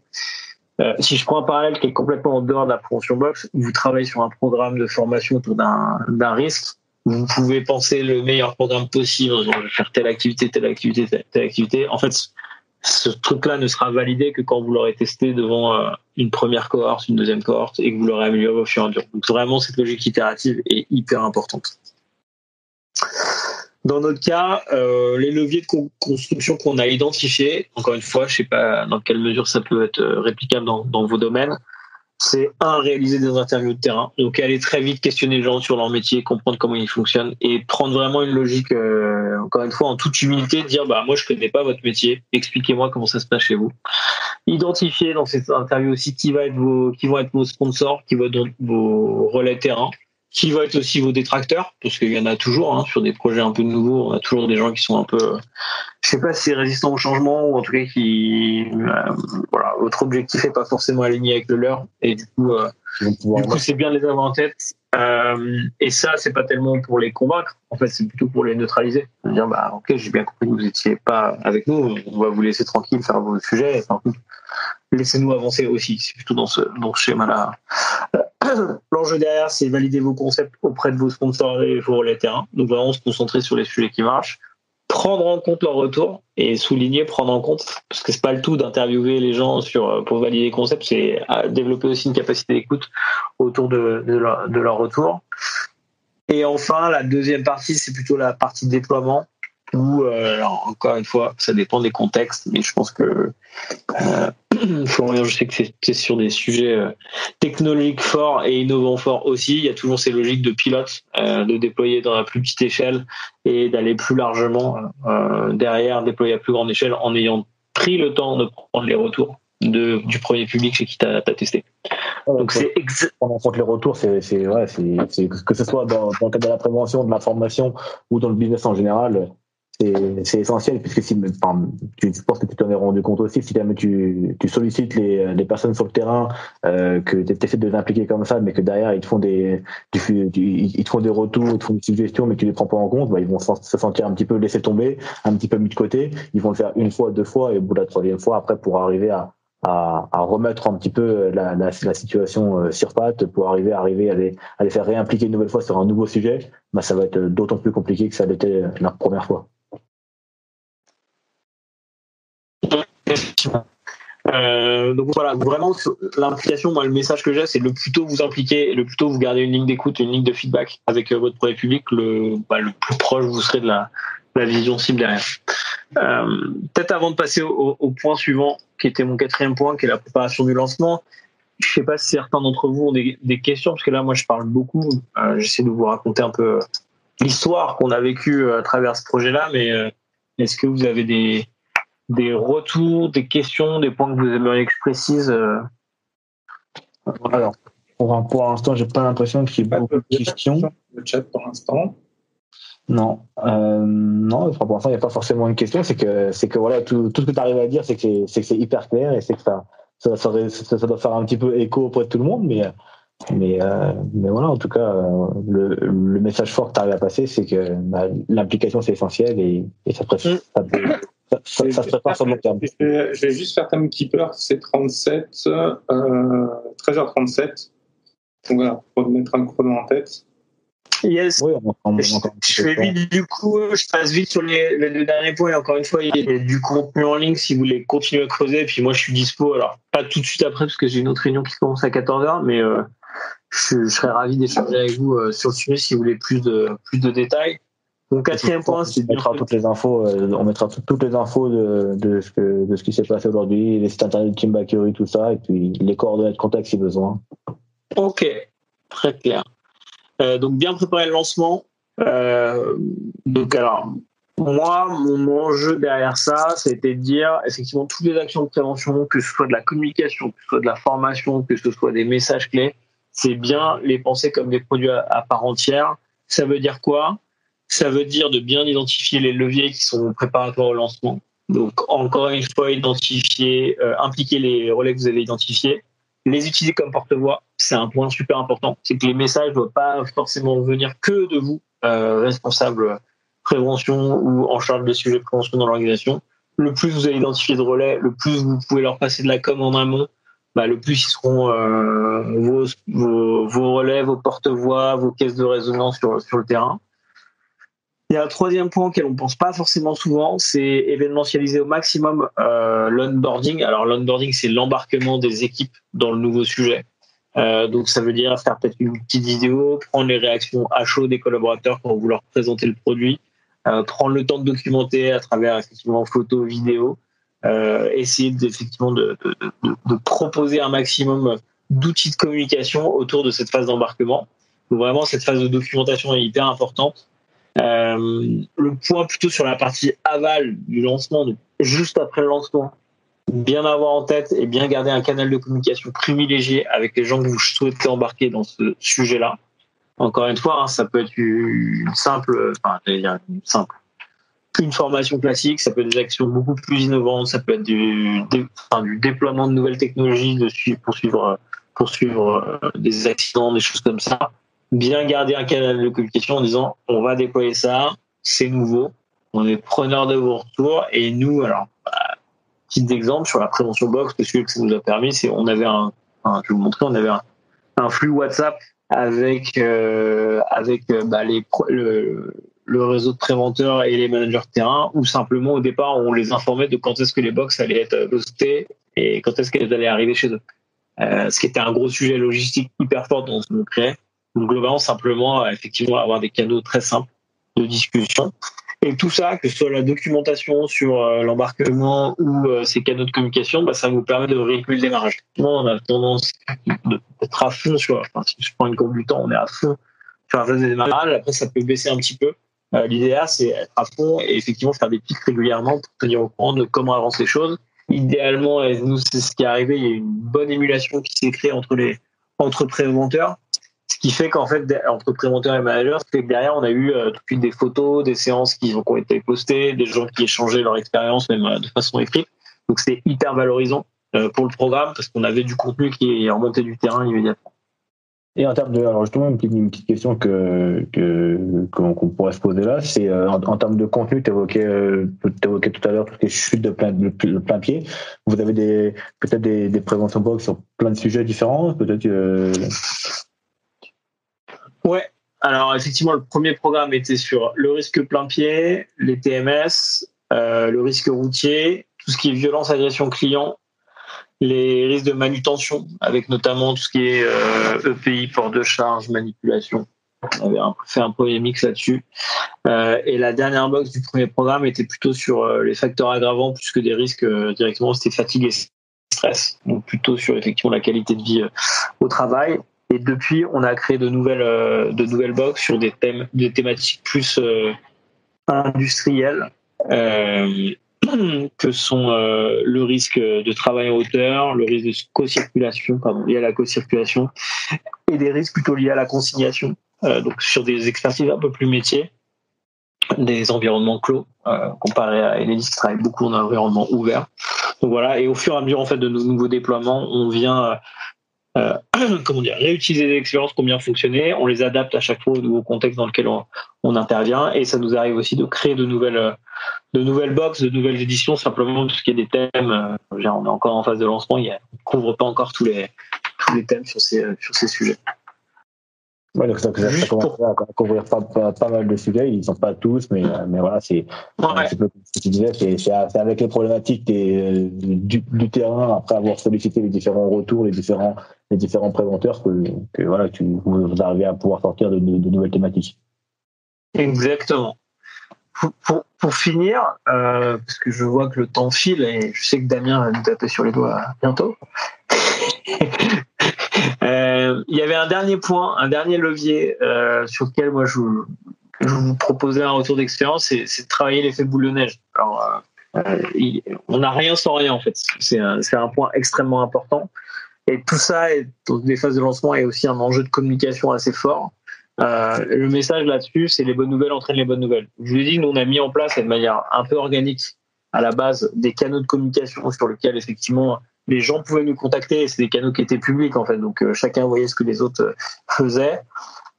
Euh, si je prends un parallèle qui est complètement en dehors de la prévention box, vous travaillez sur un programme de formation autour d'un risque, vous pouvez penser le meilleur programme possible, faire telle activité, telle activité, telle, activité. En fait, ce truc-là ne sera validé que quand vous l'aurez testé devant euh, une première cohorte, une deuxième cohorte, et que vous l'aurez amélioré au fur et à mesure. Donc vraiment, cette logique itérative est hyper importante. Dans notre cas, euh, les leviers de construction qu'on a identifiés, encore une fois, je sais pas dans quelle mesure ça peut être euh, réplicable dans vos domaines, c'est un réaliser des interviews de terrain. Donc aller très vite questionner les gens sur leur métier comprendre comment ils fonctionnent et prendre vraiment une logique euh, encore une fois en toute humilité de dire bah moi je connais pas votre métier. Expliquez-moi comment ça se passe chez vous. Identifier dans cette interview aussi qui va être vos qui vont être vos sponsors qui vont être vos relais terrain qui va être aussi vos détracteurs, parce qu'il y en a toujours hein, sur des projets un peu nouveaux, on a toujours des gens qui sont un peu, je sais pas si résistants au changement ou en tout cas qui, euh, voilà, votre objectif est pas forcément aligné avec le leur, et du coup, euh, du coup, c'est bien de les avoir en tête. Euh, et ça, c'est pas tellement pour les convaincre, en fait, c'est plutôt pour les neutraliser. Dire, bah, ok, j'ai bien compris que vous étiez pas avec nous, on va vous laisser tranquille faire vos sujets. Enfin, laissez-nous avancer aussi. C'est plutôt dans ce, dans ce schéma-là. L'enjeu derrière, c'est valider vos concepts auprès de vos sponsors et vos relais terrain. Donc vraiment se concentrer sur les sujets qui marchent, prendre en compte leur retour et souligner, prendre en compte, parce que c'est pas le tout d'interviewer les gens euh, pour valider les concepts, c'est développer aussi une capacité d'écoute autour de, leur, retour. Et enfin, la deuxième partie, c'est plutôt la partie déploiement ou euh, encore une fois, ça dépend des contextes, mais je pense que euh, Florian, je sais que c'est sur des sujets euh, technologiques forts et innovants forts aussi. Il y a toujours ces logiques de pilote, euh, de déployer dans la plus petite échelle et d'aller plus largement euh, derrière, déployer à plus grande échelle en ayant pris le temps de prendre les retours de, du premier public chez qui tu as, testé. Donc c'est on compte les retours, c'est c'est ouais, c'est que ce soit dans, dans le cadre de la prévention, de la formation ou dans le business en général, c'est essentiel puisque si enfin, tu, je pense que tu t'en es rendu compte aussi si jamais tu, tu sollicites les, les, personnes sur le terrain euh, que tu essaies de les impliquer comme ça mais que derrière ils te font des ils te font des retours ils te font des suggestions mais tu les prends pas en compte bah, ils vont se sentir un petit peu laissés tomber un petit peu mis de côté ils vont le faire une fois deux fois et au bout de la troisième fois après pour arriver à à, à, remettre un petit peu la, la, situation euh, sur patte pour arriver à arriver à les, à les faire réimpliquer une nouvelle fois sur un nouveau sujet, bah ça va être d'autant plus compliqué que ça l'était la première fois. Euh, donc voilà, vraiment l'implication, le message que j'ai, c'est le plus tôt vous impliquez, le plus tôt vous gardez une ligne d'écoute, une ligne de feedback avec euh, votre projet public, le, bah, le plus proche vous serez de la, vision cible derrière. Euh, Peut-être avant de passer au, point suivant, qui était mon quatrième point, qui est la préparation du lancement. Je sais pas si certains d'entre vous ont des, questions, parce que là moi je parle beaucoup. J'essaie de vous raconter un peu l'histoire qu'on a vécue à travers ce projet-là, mais est-ce que vous avez des des retours, des questions, des points que vous aimeriez que je précise euh... Alors, pour, pour l'instant, j'ai pas l'impression qu'il y ait beaucoup de questions. Le chat pour l'instant. Non, euh, non, pour l'instant, il n'y a pas forcément une question. C'est que, c'est que voilà, tout, tout ce que tu arrives à dire, c'est que c'est, c'est hyper clair et c'est que ça, ça, ça, ça, doit faire un petit peu écho auprès de tout le monde, mais, mais, euh, mais voilà, en tout cas, le, le message fort que tu arrives à passer, c'est que bah, l'implication, c'est essentiel et, et ça, ça, peut, ça, ça se prépare sur le long terme. Je vais, je vais juste faire Timekeeper, c'est 37, euh, 13h37. Donc voilà, pour mettre un chrono en tête. Yes. Oui, on, on, je, je fais vite du coup, je passe vite sur les, les, deux derniers points. encore une fois, il y a du contenu en ligne si vous voulez continuer à creuser. Puis moi, je suis dispo. Alors, pas tout de suite après parce que j'ai une autre réunion qui commence à 14h, mais euh, je, je, serais ravi d'échanger avec vous euh, sur le sujet si vous voulez plus de, plus de détails. Mon quatrième point, c'est on mettra toutes les infos, euh, on mettra toutes les infos de, de ce que de ce qui s'est passé aujourd'hui, les sites internet de Team Bakery, tout ça, et puis les coordonnées de contact si besoin. Ok, très clair. Euh, donc bien préparer le lancement. Euh, donc alors moi, mon enjeu derrière ça, c'était de dire effectivement toutes les actions de prévention, que ce soit de la communication, que ce soit de la formation, que ce soit des messages clés, c'est bien les penser comme des produits à, à part entière. Ça veut dire quoi? Ça veut dire de bien identifier les leviers qui sont préparatoires au lancement. Donc, encore une fois, identifier, euh, impliquer les relais que vous avez identifiés, les utiliser comme porte-voix. C'est un point super important. C'est que les messages ne doivent pas forcément venir que de vous, euh, responsable prévention ou en charge des sujets de prévention dans l'organisation. Le plus vous allez identifier de relais, le plus vous pouvez leur passer de la com en amont, bah, le plus ils seront euh, vos, vos, vos, relais, vos porte-voix, vos caisses de résonance sur, sur le terrain. Il y a un troisième point auquel on pense pas forcément souvent, c'est événementialiser au maximum euh, l'onboarding. Alors l'onboarding, c'est l'embarquement des équipes dans le nouveau sujet. Euh, donc ça veut dire faire peut-être une petite vidéo, prendre les réactions à chaud des collaborateurs quand vous leur présentez le produit, euh, prendre le temps de documenter à travers effectivement photos, vidéos, essayer effectivement de, de, proposer un maximum d'outils de communication autour de cette phase d'embarquement. Donc vraiment cette phase de documentation est hyper importante. Euh, le point plutôt sur la partie aval du lancement, juste après le lancement, bien avoir en tête et bien garder un canal de communication privilégié avec les gens que vous souhaitez embarquer dans ce sujet-là. Encore une fois, hein, ça peut être une simple, enfin, une simple, une formation classique, ça peut être des actions beaucoup plus innovantes, ça peut être du, déploiement de nouvelles technologies de pour suivre euh, des accidents, des choses comme ça bien garder un canal de communication en disant on va déployer ça, c'est nouveau, on est preneur de vos retours et nous, alors, bah, petit exemple sur la prévention box, parce que ça nous a permis, c'est on avait un, je vais vous montrer, on avait un, flux WhatsApp avec euh, avec euh, bah, les le, réseau de préventeurs et les managers de terrain, ou simplement au départ on les informait de quand est-ce que les box allaient être postées et quand est-ce qu'elles allaient arriver chez eux. Euh, ce qui était un gros sujet logistique hyper fort dans ce créait Donc globalement, simplement, effectivement, avoir des canaux très simples de discussion. Et tout ça, que ce soit la documentation sur l'embarquement ou ces canaux de communication, bah, ça nous permet de réguler le démarrage. on a tendance d'être à fond sur, si je prends une courbe du temps, on est à fond sur la phase de démarrage. Après, ça peut baisser un petit peu. Euh, L'idéal, c'est être à fond et effectivement faire des pics régulièrement pour tenir au courant de comment avancent les choses. Idéalement, et nous, c'est ce qui est arrivé, il y a une bonne émulation qui s'est créée entre les entre préventeurs, qui fait qu'en fait, entre préventeurs et managers, c'est que derrière, on a eu euh, de suite des photos, des séances qui ont été postées, des gens qui échangeaient leur expérience, même euh, de façon écrite. Donc, c'est hyper valorisant pour le programme parce qu'on avait du contenu qui est remonté du terrain immédiatement. Et en termes de, alors justement une petite, une petite question que qu'on pourrait se poser là, c'est euh, en, termes de contenu, tu évoquais, euh, évoquais tout à l'heure toutes les chutes de plein, de, plein pied. Vous avez des peut-être des, des préventions box sur plein de sujets différents, peut-être. Euh... Ouais. Alors effectivement, le premier programme était sur le risque plein pied, les TMS, euh, le risque routier, tout ce qui est violence, agression client les risques de manutention, avec notamment tout ce qui est euh, EPI, port de charge, manipulation. On avait fait un premier mix là-dessus. Euh, et la dernière box du premier programme était plutôt sur euh, les facteurs aggravants plus que des risques euh, directement, c'était fatigue et stress. Donc plutôt sur effectivement la qualité de vie au travail. Et depuis, on a créé de nouvelles, de nouvelles box sur des thèmes, des thématiques plus industrielles. Euh, que sont euh, le risque de travail en hauteur, le risque de co-circulation, pardon, lié à la co-circulation, et des risques plutôt liés à la consignation. Euh, donc sur des expertises un peu plus métiers, des environnements clos, euh, comparé à Enedis qui travaille beaucoup en environnement ouvert. Donc voilà, et au fur et à mesure en fait de nos nouveaux déploiements, on vient euh, comment dire, réutiliser des expériences qui ont bien fonctionné, on les adapte à chaque fois au nouveau contexte dans lequel on, on intervient, et ça nous arrive aussi de créer de nouvelles de nouvelles box, de nouvelles éditions, simplement parce qu'il y a des thèmes. Euh, on est encore en phase de lancement, il ne couvre pas encore tous les, tous les thèmes sur ces, sur ces sujets. Ouais, donc ça, ça, commence à couvrir pas, pas, mal de sujets. Ils ne sont pas tous, mais, mais voilà, c'est ouais. ce que tu disais, c'est avec les problématiques des, du, du, terrain, après avoir sollicité les différents retours, les différents, les différents préventeurs, que, voilà, tu, vous arrivez à pouvoir sortir de, nouvelles thématiques. Exactement pour, pour, finir, euh, parce que je vois que le temps file et je sais que Damien va nous taper sur les doigts bientôt. euh, il y avait un dernier point, un dernier levier euh, sur lequel moi je, je vous proposais un retour d'expérience, c'est, de travailler l'effet boule de neige. Alors, on n'a rien sans rien en fait. C'est un, c'est un point extrêmement important. Et tout ça, est, dans des phases de lancement, est aussi un enjeu de communication assez fort. Euh, le message là-dessus, c'est les bonnes nouvelles entraînent les bonnes nouvelles. Je vous ai dit, nous, on a mis en place de manière un peu organique à la base des canaux de communication sur lesquels effectivement les gens pouvaient nous contacter. C'est des canaux qui étaient publics en fait, donc euh, chacun voyait ce que les autres euh, faisaient.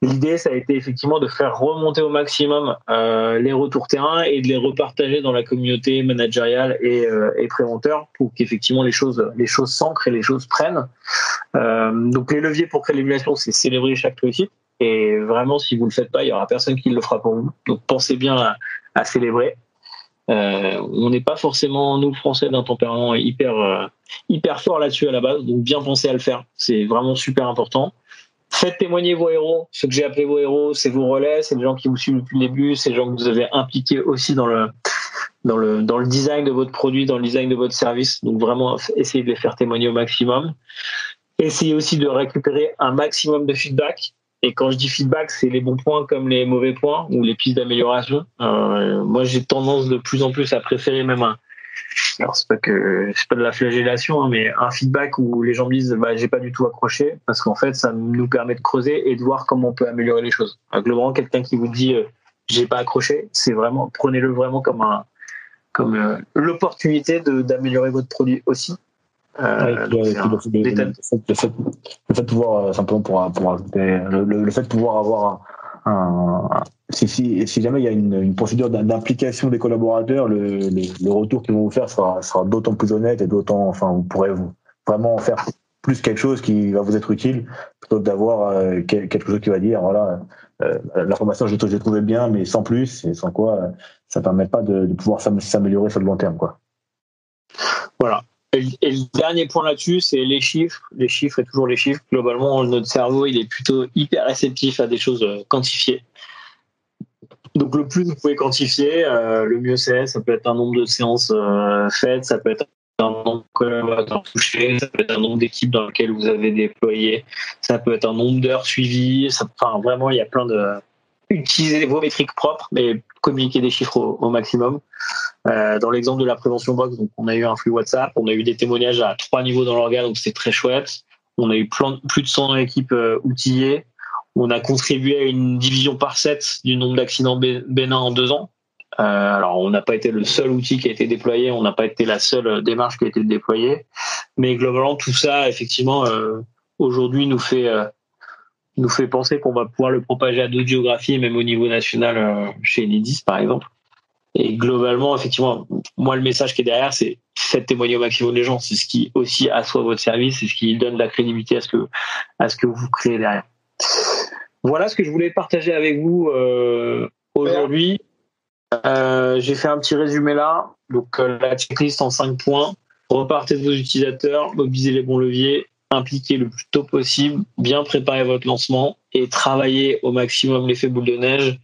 L'idée, ça a été effectivement de faire remonter au maximum euh, les retours terrain et de les repartager dans la communauté managériale et, euh, préventeur pour qu'effectivement les choses, les choses s'ancrent et les choses prennent. Euh, donc les leviers pour créer l'émulation, c'est célébrer chaque réussite. Et vraiment, si vous le faites pas, il y aura personne qui le fera pour vous. Donc pensez bien à, célébrer. Euh, on n'est pas forcément nous Français d'un tempérament hyper hyper fort là-dessus à la base, donc bien penser à le faire. C'est vraiment super important. Faites témoigner vos héros. Ce que j'ai appelé vos héros, c'est vos relais, c'est les gens qui vous suivent depuis le début, c'est les gens que vous avez impliqués aussi dans le dans le dans le design de votre produit, dans le design de votre service. Donc vraiment, essayez de les faire témoigner au maximum. Essayez aussi de récupérer un maximum de feedback et quand je dis feedback, c'est les bons points comme les mauvais points ou les pistes d'amélioration. Euh, moi, j'ai tendance de plus en plus à préférer même un. Alors c'est pas que c'est pas de la flagellation, hein, mais un feedback où les gens me disent bah j'ai pas du tout accroché parce qu'en fait ça nous permet de creuser et de voir comment on peut améliorer les choses. Donc, globalement, quelqu'un qui vous dit euh, j'ai pas accroché, c'est vraiment prenez-le vraiment comme un comme euh, l'opportunité d'améliorer votre produit aussi le, fait, de pouvoir, euh, simplement pour, pour le, le, fait de pouvoir avoir un, si, jamais il y a une, procédure d'implication des collaborateurs, le, retour qu'ils vont vous faire sera, d'autant plus honnête et d'autant, enfin, vous pourrez vous, vraiment faire plus quelque chose qui va vous être utile plutôt que d'avoir euh, quelque chose qui va dire voilà euh, l'information je l'ai trouvé bien mais sans plus et sans quoi ça permet pas de, pouvoir s'améliorer sur le long terme quoi voilà et le dernier point là-dessus, c'est les chiffres. Les chiffres et toujours les chiffres. Globalement, notre cerveau, il est plutôt hyper réceptif à des choses euh, quantifiées. Donc le plus vous pouvez quantifier, euh, le mieux c'est. Ça peut être un nombre de séances euh, faites, ça peut être un nombre de collaborateurs touchés, ça peut être un nombre d'équipes dans lesquelles vous avez déployé, ça peut être un nombre d'heures suivies. enfin, vraiment, il y a plein de utiliser vos métriques propres, mais communiquer des chiffres au, maximum. Euh, dans l'exemple de la prévention box, donc on a eu un flux WhatsApp, on a eu des témoignages à trois niveaux dans l'organe, donc c'était très chouette. On a eu plus de 100 équipes euh, outillées. On a contribué à une division par 7 du nombre d'accidents bénins en deux ans. Euh, alors, on n'a pas été le seul outil qui a été déployé, on n'a pas été la seule démarche qui a été déployée, mais globalement, tout ça, effectivement, aujourd'hui, nous fait nous fait penser qu'on va pouvoir le propager à d'autres géographies, même au niveau national, euh, chez Enedis par exemple. Et globalement, effectivement, moi, le message qui est derrière, c'est faites témoigner au maximum les gens. C'est ce qui aussi assoit votre service, c'est ce qui donne de la crédibilité à ce que, à ce que vous créez derrière. Voilà ce que je voulais partager avec vous euh, aujourd'hui. Euh, J'ai fait un petit résumé là. Donc, euh, la checklist en cinq points. Repartez de vos utilisateurs, mobilisez les bons leviers, impliquer le plus tôt possible, bien préparer votre lancement et travailler au maximum l'effet boule de neige.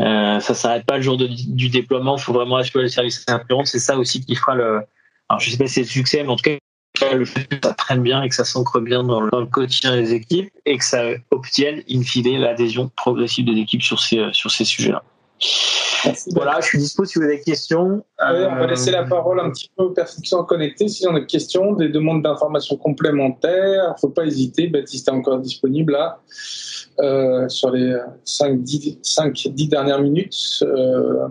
Euh, ça s'arrête pas le jour du déploiement. Il faut vraiment assurer le service influent. C'est ça aussi qui fera le. Alors je sais pas si c'est le succès, mais en tout cas le fait que ça traîne bien et que ça s'ancre bien dans le, dans le, quotidien des équipes et que ça obtienne in fine l'adhésion progressive des équipes sur ces sur ces sujets-là. Voilà, je suis dispo si vous avez des questions. on va laisser la parole un petit peu aux personnes qui sont connectées. Si on a des questions, des demandes d'informations complémentaires, il ne faut pas hésiter. Baptiste est encore disponible là euh, sur les 5-10 dernières minutes. Euh,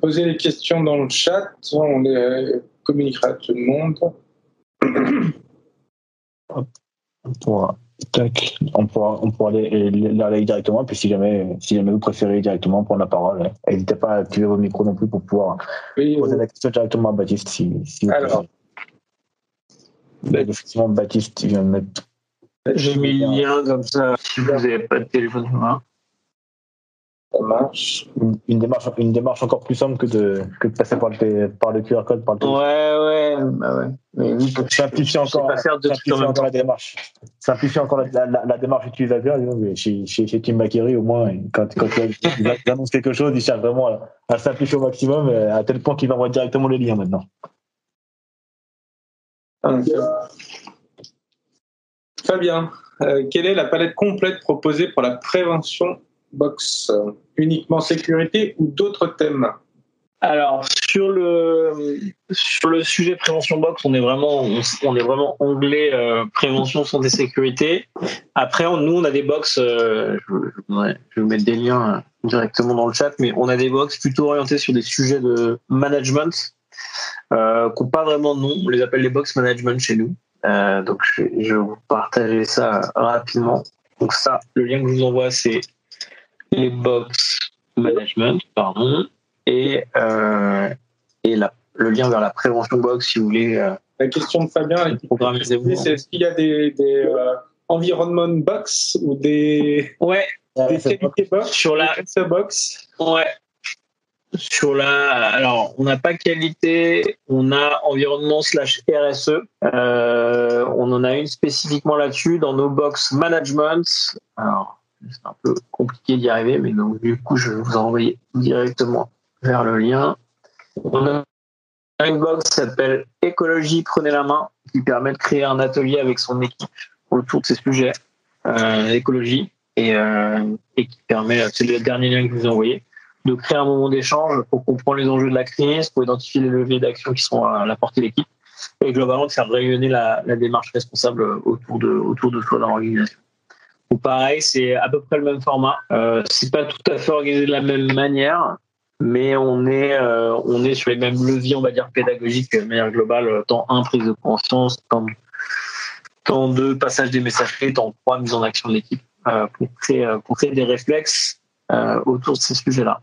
poser les questions dans le chat, on les communiquera à tout le monde. On on pourra, on pourra les, les, directement. Puis si jamais, si jamais vous préférez directement prendre la parole, n'hésitez pas à activer vos micros non plus pour pouvoir poser la question directement à Baptiste. Si, si Alors, effectivement, Baptiste vient de mettre. J'ai mis le lien comme ça si vous n'avez pas de téléphone ça marche. Une, démarche, une démarche encore plus simple que de, que de passer par le, par le QR code, par le. Ouais, ouais, bah ouais. Mais oui, simplifier encore, simplifier encore la démarche. Simplifier encore la, la, la démarche utilisateur. Chez, chez, chez Tim Bakeri, au moins, quand, quand il, annonce quelque chose, il cherche vraiment à, à simplifier au maximum, à tel point qu'il envoie directement les liens maintenant. Fabien, euh, quelle est la palette complète proposée pour la prévention box uniquement sécurité ou d'autres thèmes? Alors sur le sur le sujet prévention box, on est vraiment on, est vraiment anglais euh, prévention santé sécurité. Après, nous on a des box, euh, je, vais vous mettre des liens euh, directement dans le chat, mais on a des box plutôt orientés sur des sujets de management euh, qui n'ont pas vraiment de nom. On les appelle les box management chez nous. donc je vais vous partager ça rapidement. Donc ça, le lien que je vous envoie, c'est les box management, pardon, et, euh, et la, le lien vers la prévention box si vous voulez. Euh, la question de Fabien, c'est est-ce qu'il y a des, des euh, environment box ou des, ouais, des qualités box sur la box? Ouais. Sur la, alors on n'a pas qualité, on a environnement slash RSE. Euh, on en a une spécifiquement là-dessus dans nos box management. Alors c'est un peu compliqué d'y arriver, mais donc du coup, je vais vous envoyer directement vers le lien. On a une box qui s'appelle Écologie, prenez la main, qui permet de créer un atelier avec son équipe autour de ces sujets euh, écologie et, euh, et qui permet, c'est le dernier lien que je vous ai envoyé, de créer un moment d'échange pour comprendre les enjeux de la crise, pour identifier les leviers d'action qui sont à la portée de l'équipe et globalement de faire rayonner la, démarche responsable autour de soi dans l'organisation pareil, c'est à peu près le même format. Euh, c'est pas tout à fait organisé de la même manière, mais on est, euh, on est sur les mêmes leviers, on va dire, pédagogiques de manière globale. Temps 1, prise de conscience, temps, temps 2, passage des messageries, temps 3, mise en action de l'équipe euh, pour, créer, euh, des réflexes euh, autour de ces sujets-là.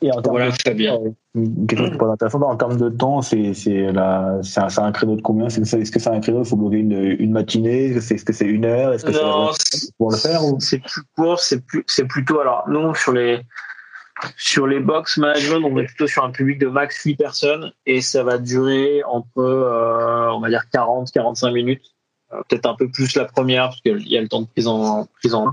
Et en voilà, très bien. intéressant. En termes de temps, c'est un, un, créneau de combien? Est-ce que c'est un créneau Il faut bloquer une, une matinée? Est-ce que c'est une heure? Est-ce que c'est pour le faire C'est plus court. C'est plus c'est plutôt alors nous sur les Sur les box management, on est plutôt sur un public de max 8 personnes et ça va durer entre, euh, on va dire, 40-45 minutes. Euh, peut-être un peu plus la première parce qu'il y a le temps de prise en prise en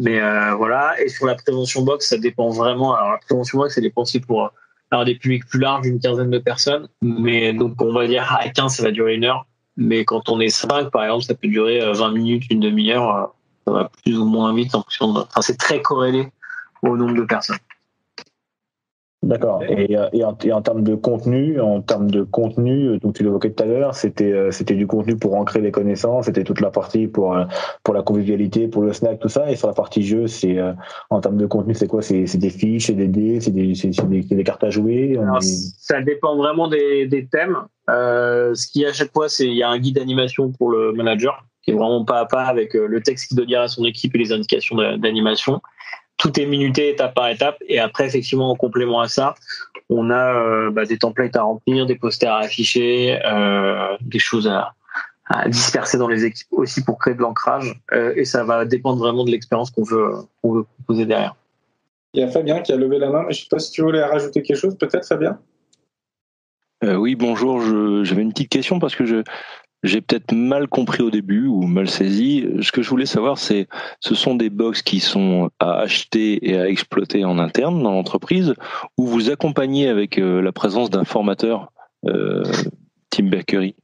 mais euh, voilà. Et sur la prévention box, ça dépend vraiment. Alors la prévention box, elle est pensée pour avoir des publics plus larges, une quinzaine de personnes. Mais donc on va dire à 15, ça va durer une heure. Mais quand on est 5, par exemple, ça peut durer 20 minutes, une demi-heure. Ça va plus ou moins vite en fonction de. Enfin, c'est très corrélé au nombre de personnes. D'accord. Et, euh, et, en, et, en, termes de contenu, en termes de contenu, euh, donc tu l'évoquais tout à l'heure, c'était euh, c'était du contenu pour ancrer les connaissances, c'était toute la partie pour pour la convivialité, pour le snack, tout ça. Et sur la partie jeu, c'est en termes de contenu, c'est quoi? C'est des fiches, c'est des dés, c'est des, des, des, cartes à jouer. Alors, Ça dépend vraiment des, des thèmes. Euh, ce qui à chaque fois, c'est il y a un guide d'animation pour le manager qui est vraiment pas à pas avec le texte qu'il doit dire à son équipe et les indications d'animation tout est minuté étape par étape. Et après, effectivement, en complément à ça, on a euh, bah, des templates à remplir, des posters à afficher, euh, des choses à, à, disperser dans les équipes aussi pour créer de l'ancrage. Euh, et ça va dépendre vraiment de l'expérience qu'on veut, qu'on veut proposer derrière. Il y a Fabien qui a levé la main, mais je ne sais pas si tu voulais rajouter quelque chose, peut-être Fabien? Euh, oui, bonjour. J'avais une petite question parce que je, j'ai peut-être mal compris au début ou mal saisi. Ce que je voulais savoir, c'est ce sont des box qui sont à acheter et à exploiter en interne dans l'entreprise ou vous accompagnez avec euh, la présence d'un formateur euh, Team Bakery?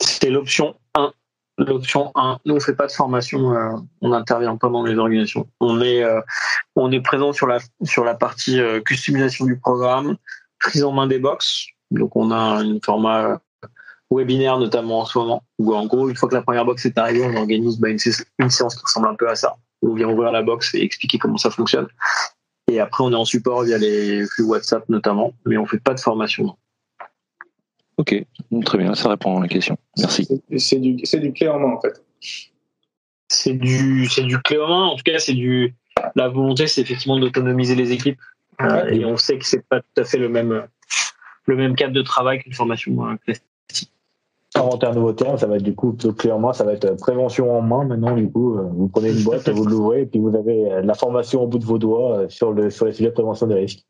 C'est l'option 1. L'option 1. Nous, on fait pas de formation, euh, on n'intervient pas dans les organisations. On est, euh, on est présent sur la, sur la partie customisation du programme, prise en main des box. Donc, on a un format webinaire notamment en ce moment, où en gros, une fois que la première box est arrivée, on organise bah, une, séance qui ressemble un peu à ça, où on vient ouvrir la box et expliquer comment ça fonctionne. Et après, on est en support via les flux WhatsApp notamment, mais on fait pas de formation. Ok, très bien, ça répond à la question. Merci. C'est du, du clé en main en fait. C'est du, clé en main. En tout cas, c'est du, la volonté, c'est effectivement d'autonomiser les équipes. Euh, et on sait que c'est pas tout à fait le même, le même cadre de travail qu'une formation classique inventer un nouveau terme, ça va être du coup clairement, ça va être prévention en main. Maintenant, du coup, euh, vous prenez une boîte, vous l'ouvrez, et puis vous avez euh, l'information au bout de vos doigts euh, sur le sur les sujets de prévention des risques.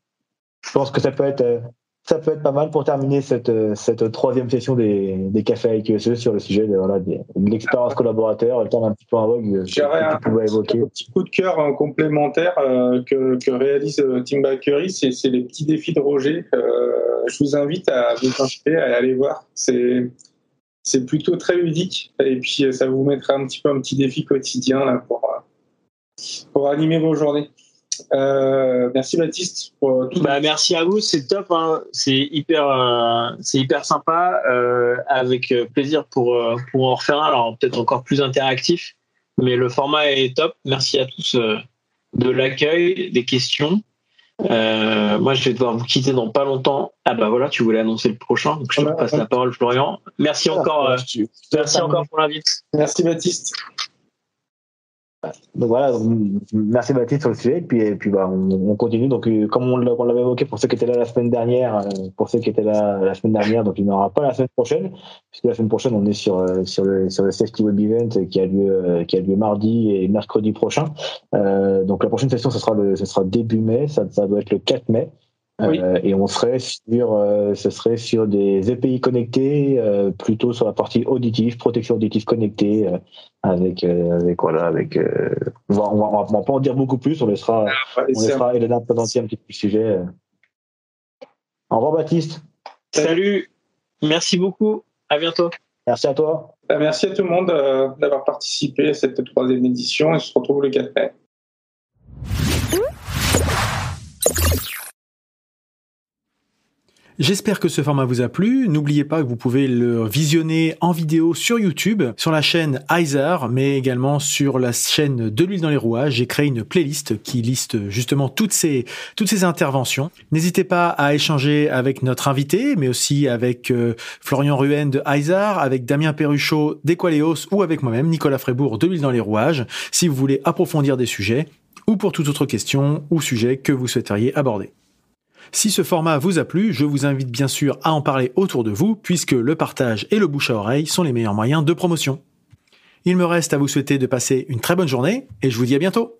Je pense que ça peut être ça peut être pas mal pour terminer cette cette troisième session des des cafés avec ESE sur le sujet de voilà de, l'expérience collaborateur, le temps d'un petit peu en vogue. J'aurais un, un petit coup de cœur complémentaire que que réalise Team Bakery, c'est les petits défis de Roger. je vous invite à vous inscrire à aller voir. C'est c'est plutôt très ludique et puis euh, ça vous mettra un petit peu un petit défi quotidien là, pour, euh, pour animer vos journées. Euh, merci Baptiste pour tout. Bah, merci à vous, c'est top, hein. c'est hyper, hyper sympa, avec plaisir pour pour en refaire un. Alors peut-être encore plus interactif, mais le format est top. Merci à tous de l'accueil, des questions. Euh, moi, je vais devoir vous quitter dans pas longtemps. Ah bah voilà, tu voulais annoncer le prochain, donc je te passe la parole, Florian. Merci encore, euh, merci encore pour l'invite. Merci Baptiste. Donc voilà, merci Baptiste sur le sujet. Et puis, et puis bah, on, continue. Donc, euh, comme on l'avait évoqué pour ceux qui étaient là la semaine dernière, euh, pour ceux qui étaient là la semaine dernière, donc il n'y en aura pas la semaine prochaine, puisque la semaine prochaine on est sur euh, sur le sur le Safety Web Event qui a lieu qui a lieu mardi et mercredi prochain. Donc la prochaine session ce sera le ce sera début mai, ça doit être le 4 mai. Euh, et on serait sur, euh, ce serait sur des EPI connectés, euh, plutôt sur la partie auditive, protection auditive connectée, avec, avec voilà, avec. on va, on va, pas en dire beaucoup plus. On laissera, ah, on laissera Elena présenter un petit peu le sujet. Au revoir Baptiste. Salut. Merci beaucoup. À bientôt. Merci à toi. Merci à tout le monde d'avoir participé à cette troisième édition et on se retrouve le 4 mai. J'espère que ce format vous a plu. N'oubliez pas que vous pouvez le visionner en vidéo sur YouTube, sur la chaîne Heiser, mais également sur la chaîne De l'huile dans les rouages. J'ai créé une playlist qui liste justement toutes ces, toutes ces interventions. N'hésitez pas à échanger avec notre invité, mais aussi avec euh, Florian Ruen de Heiser, avec Damien Perruchot d'Equaleos ou avec moi-même, Nicolas Frébourg de l'huile dans les rouages, si vous voulez approfondir des sujets ou pour toute autre question ou sujet que vous souhaiteriez aborder. Si ce format vous a plu, je vous invite bien sûr à en parler autour de vous, puisque le partage et le bouche à oreille sont les meilleurs moyens de promotion. Il me reste à vous souhaiter de passer une très bonne journée, et je vous dis à bientôt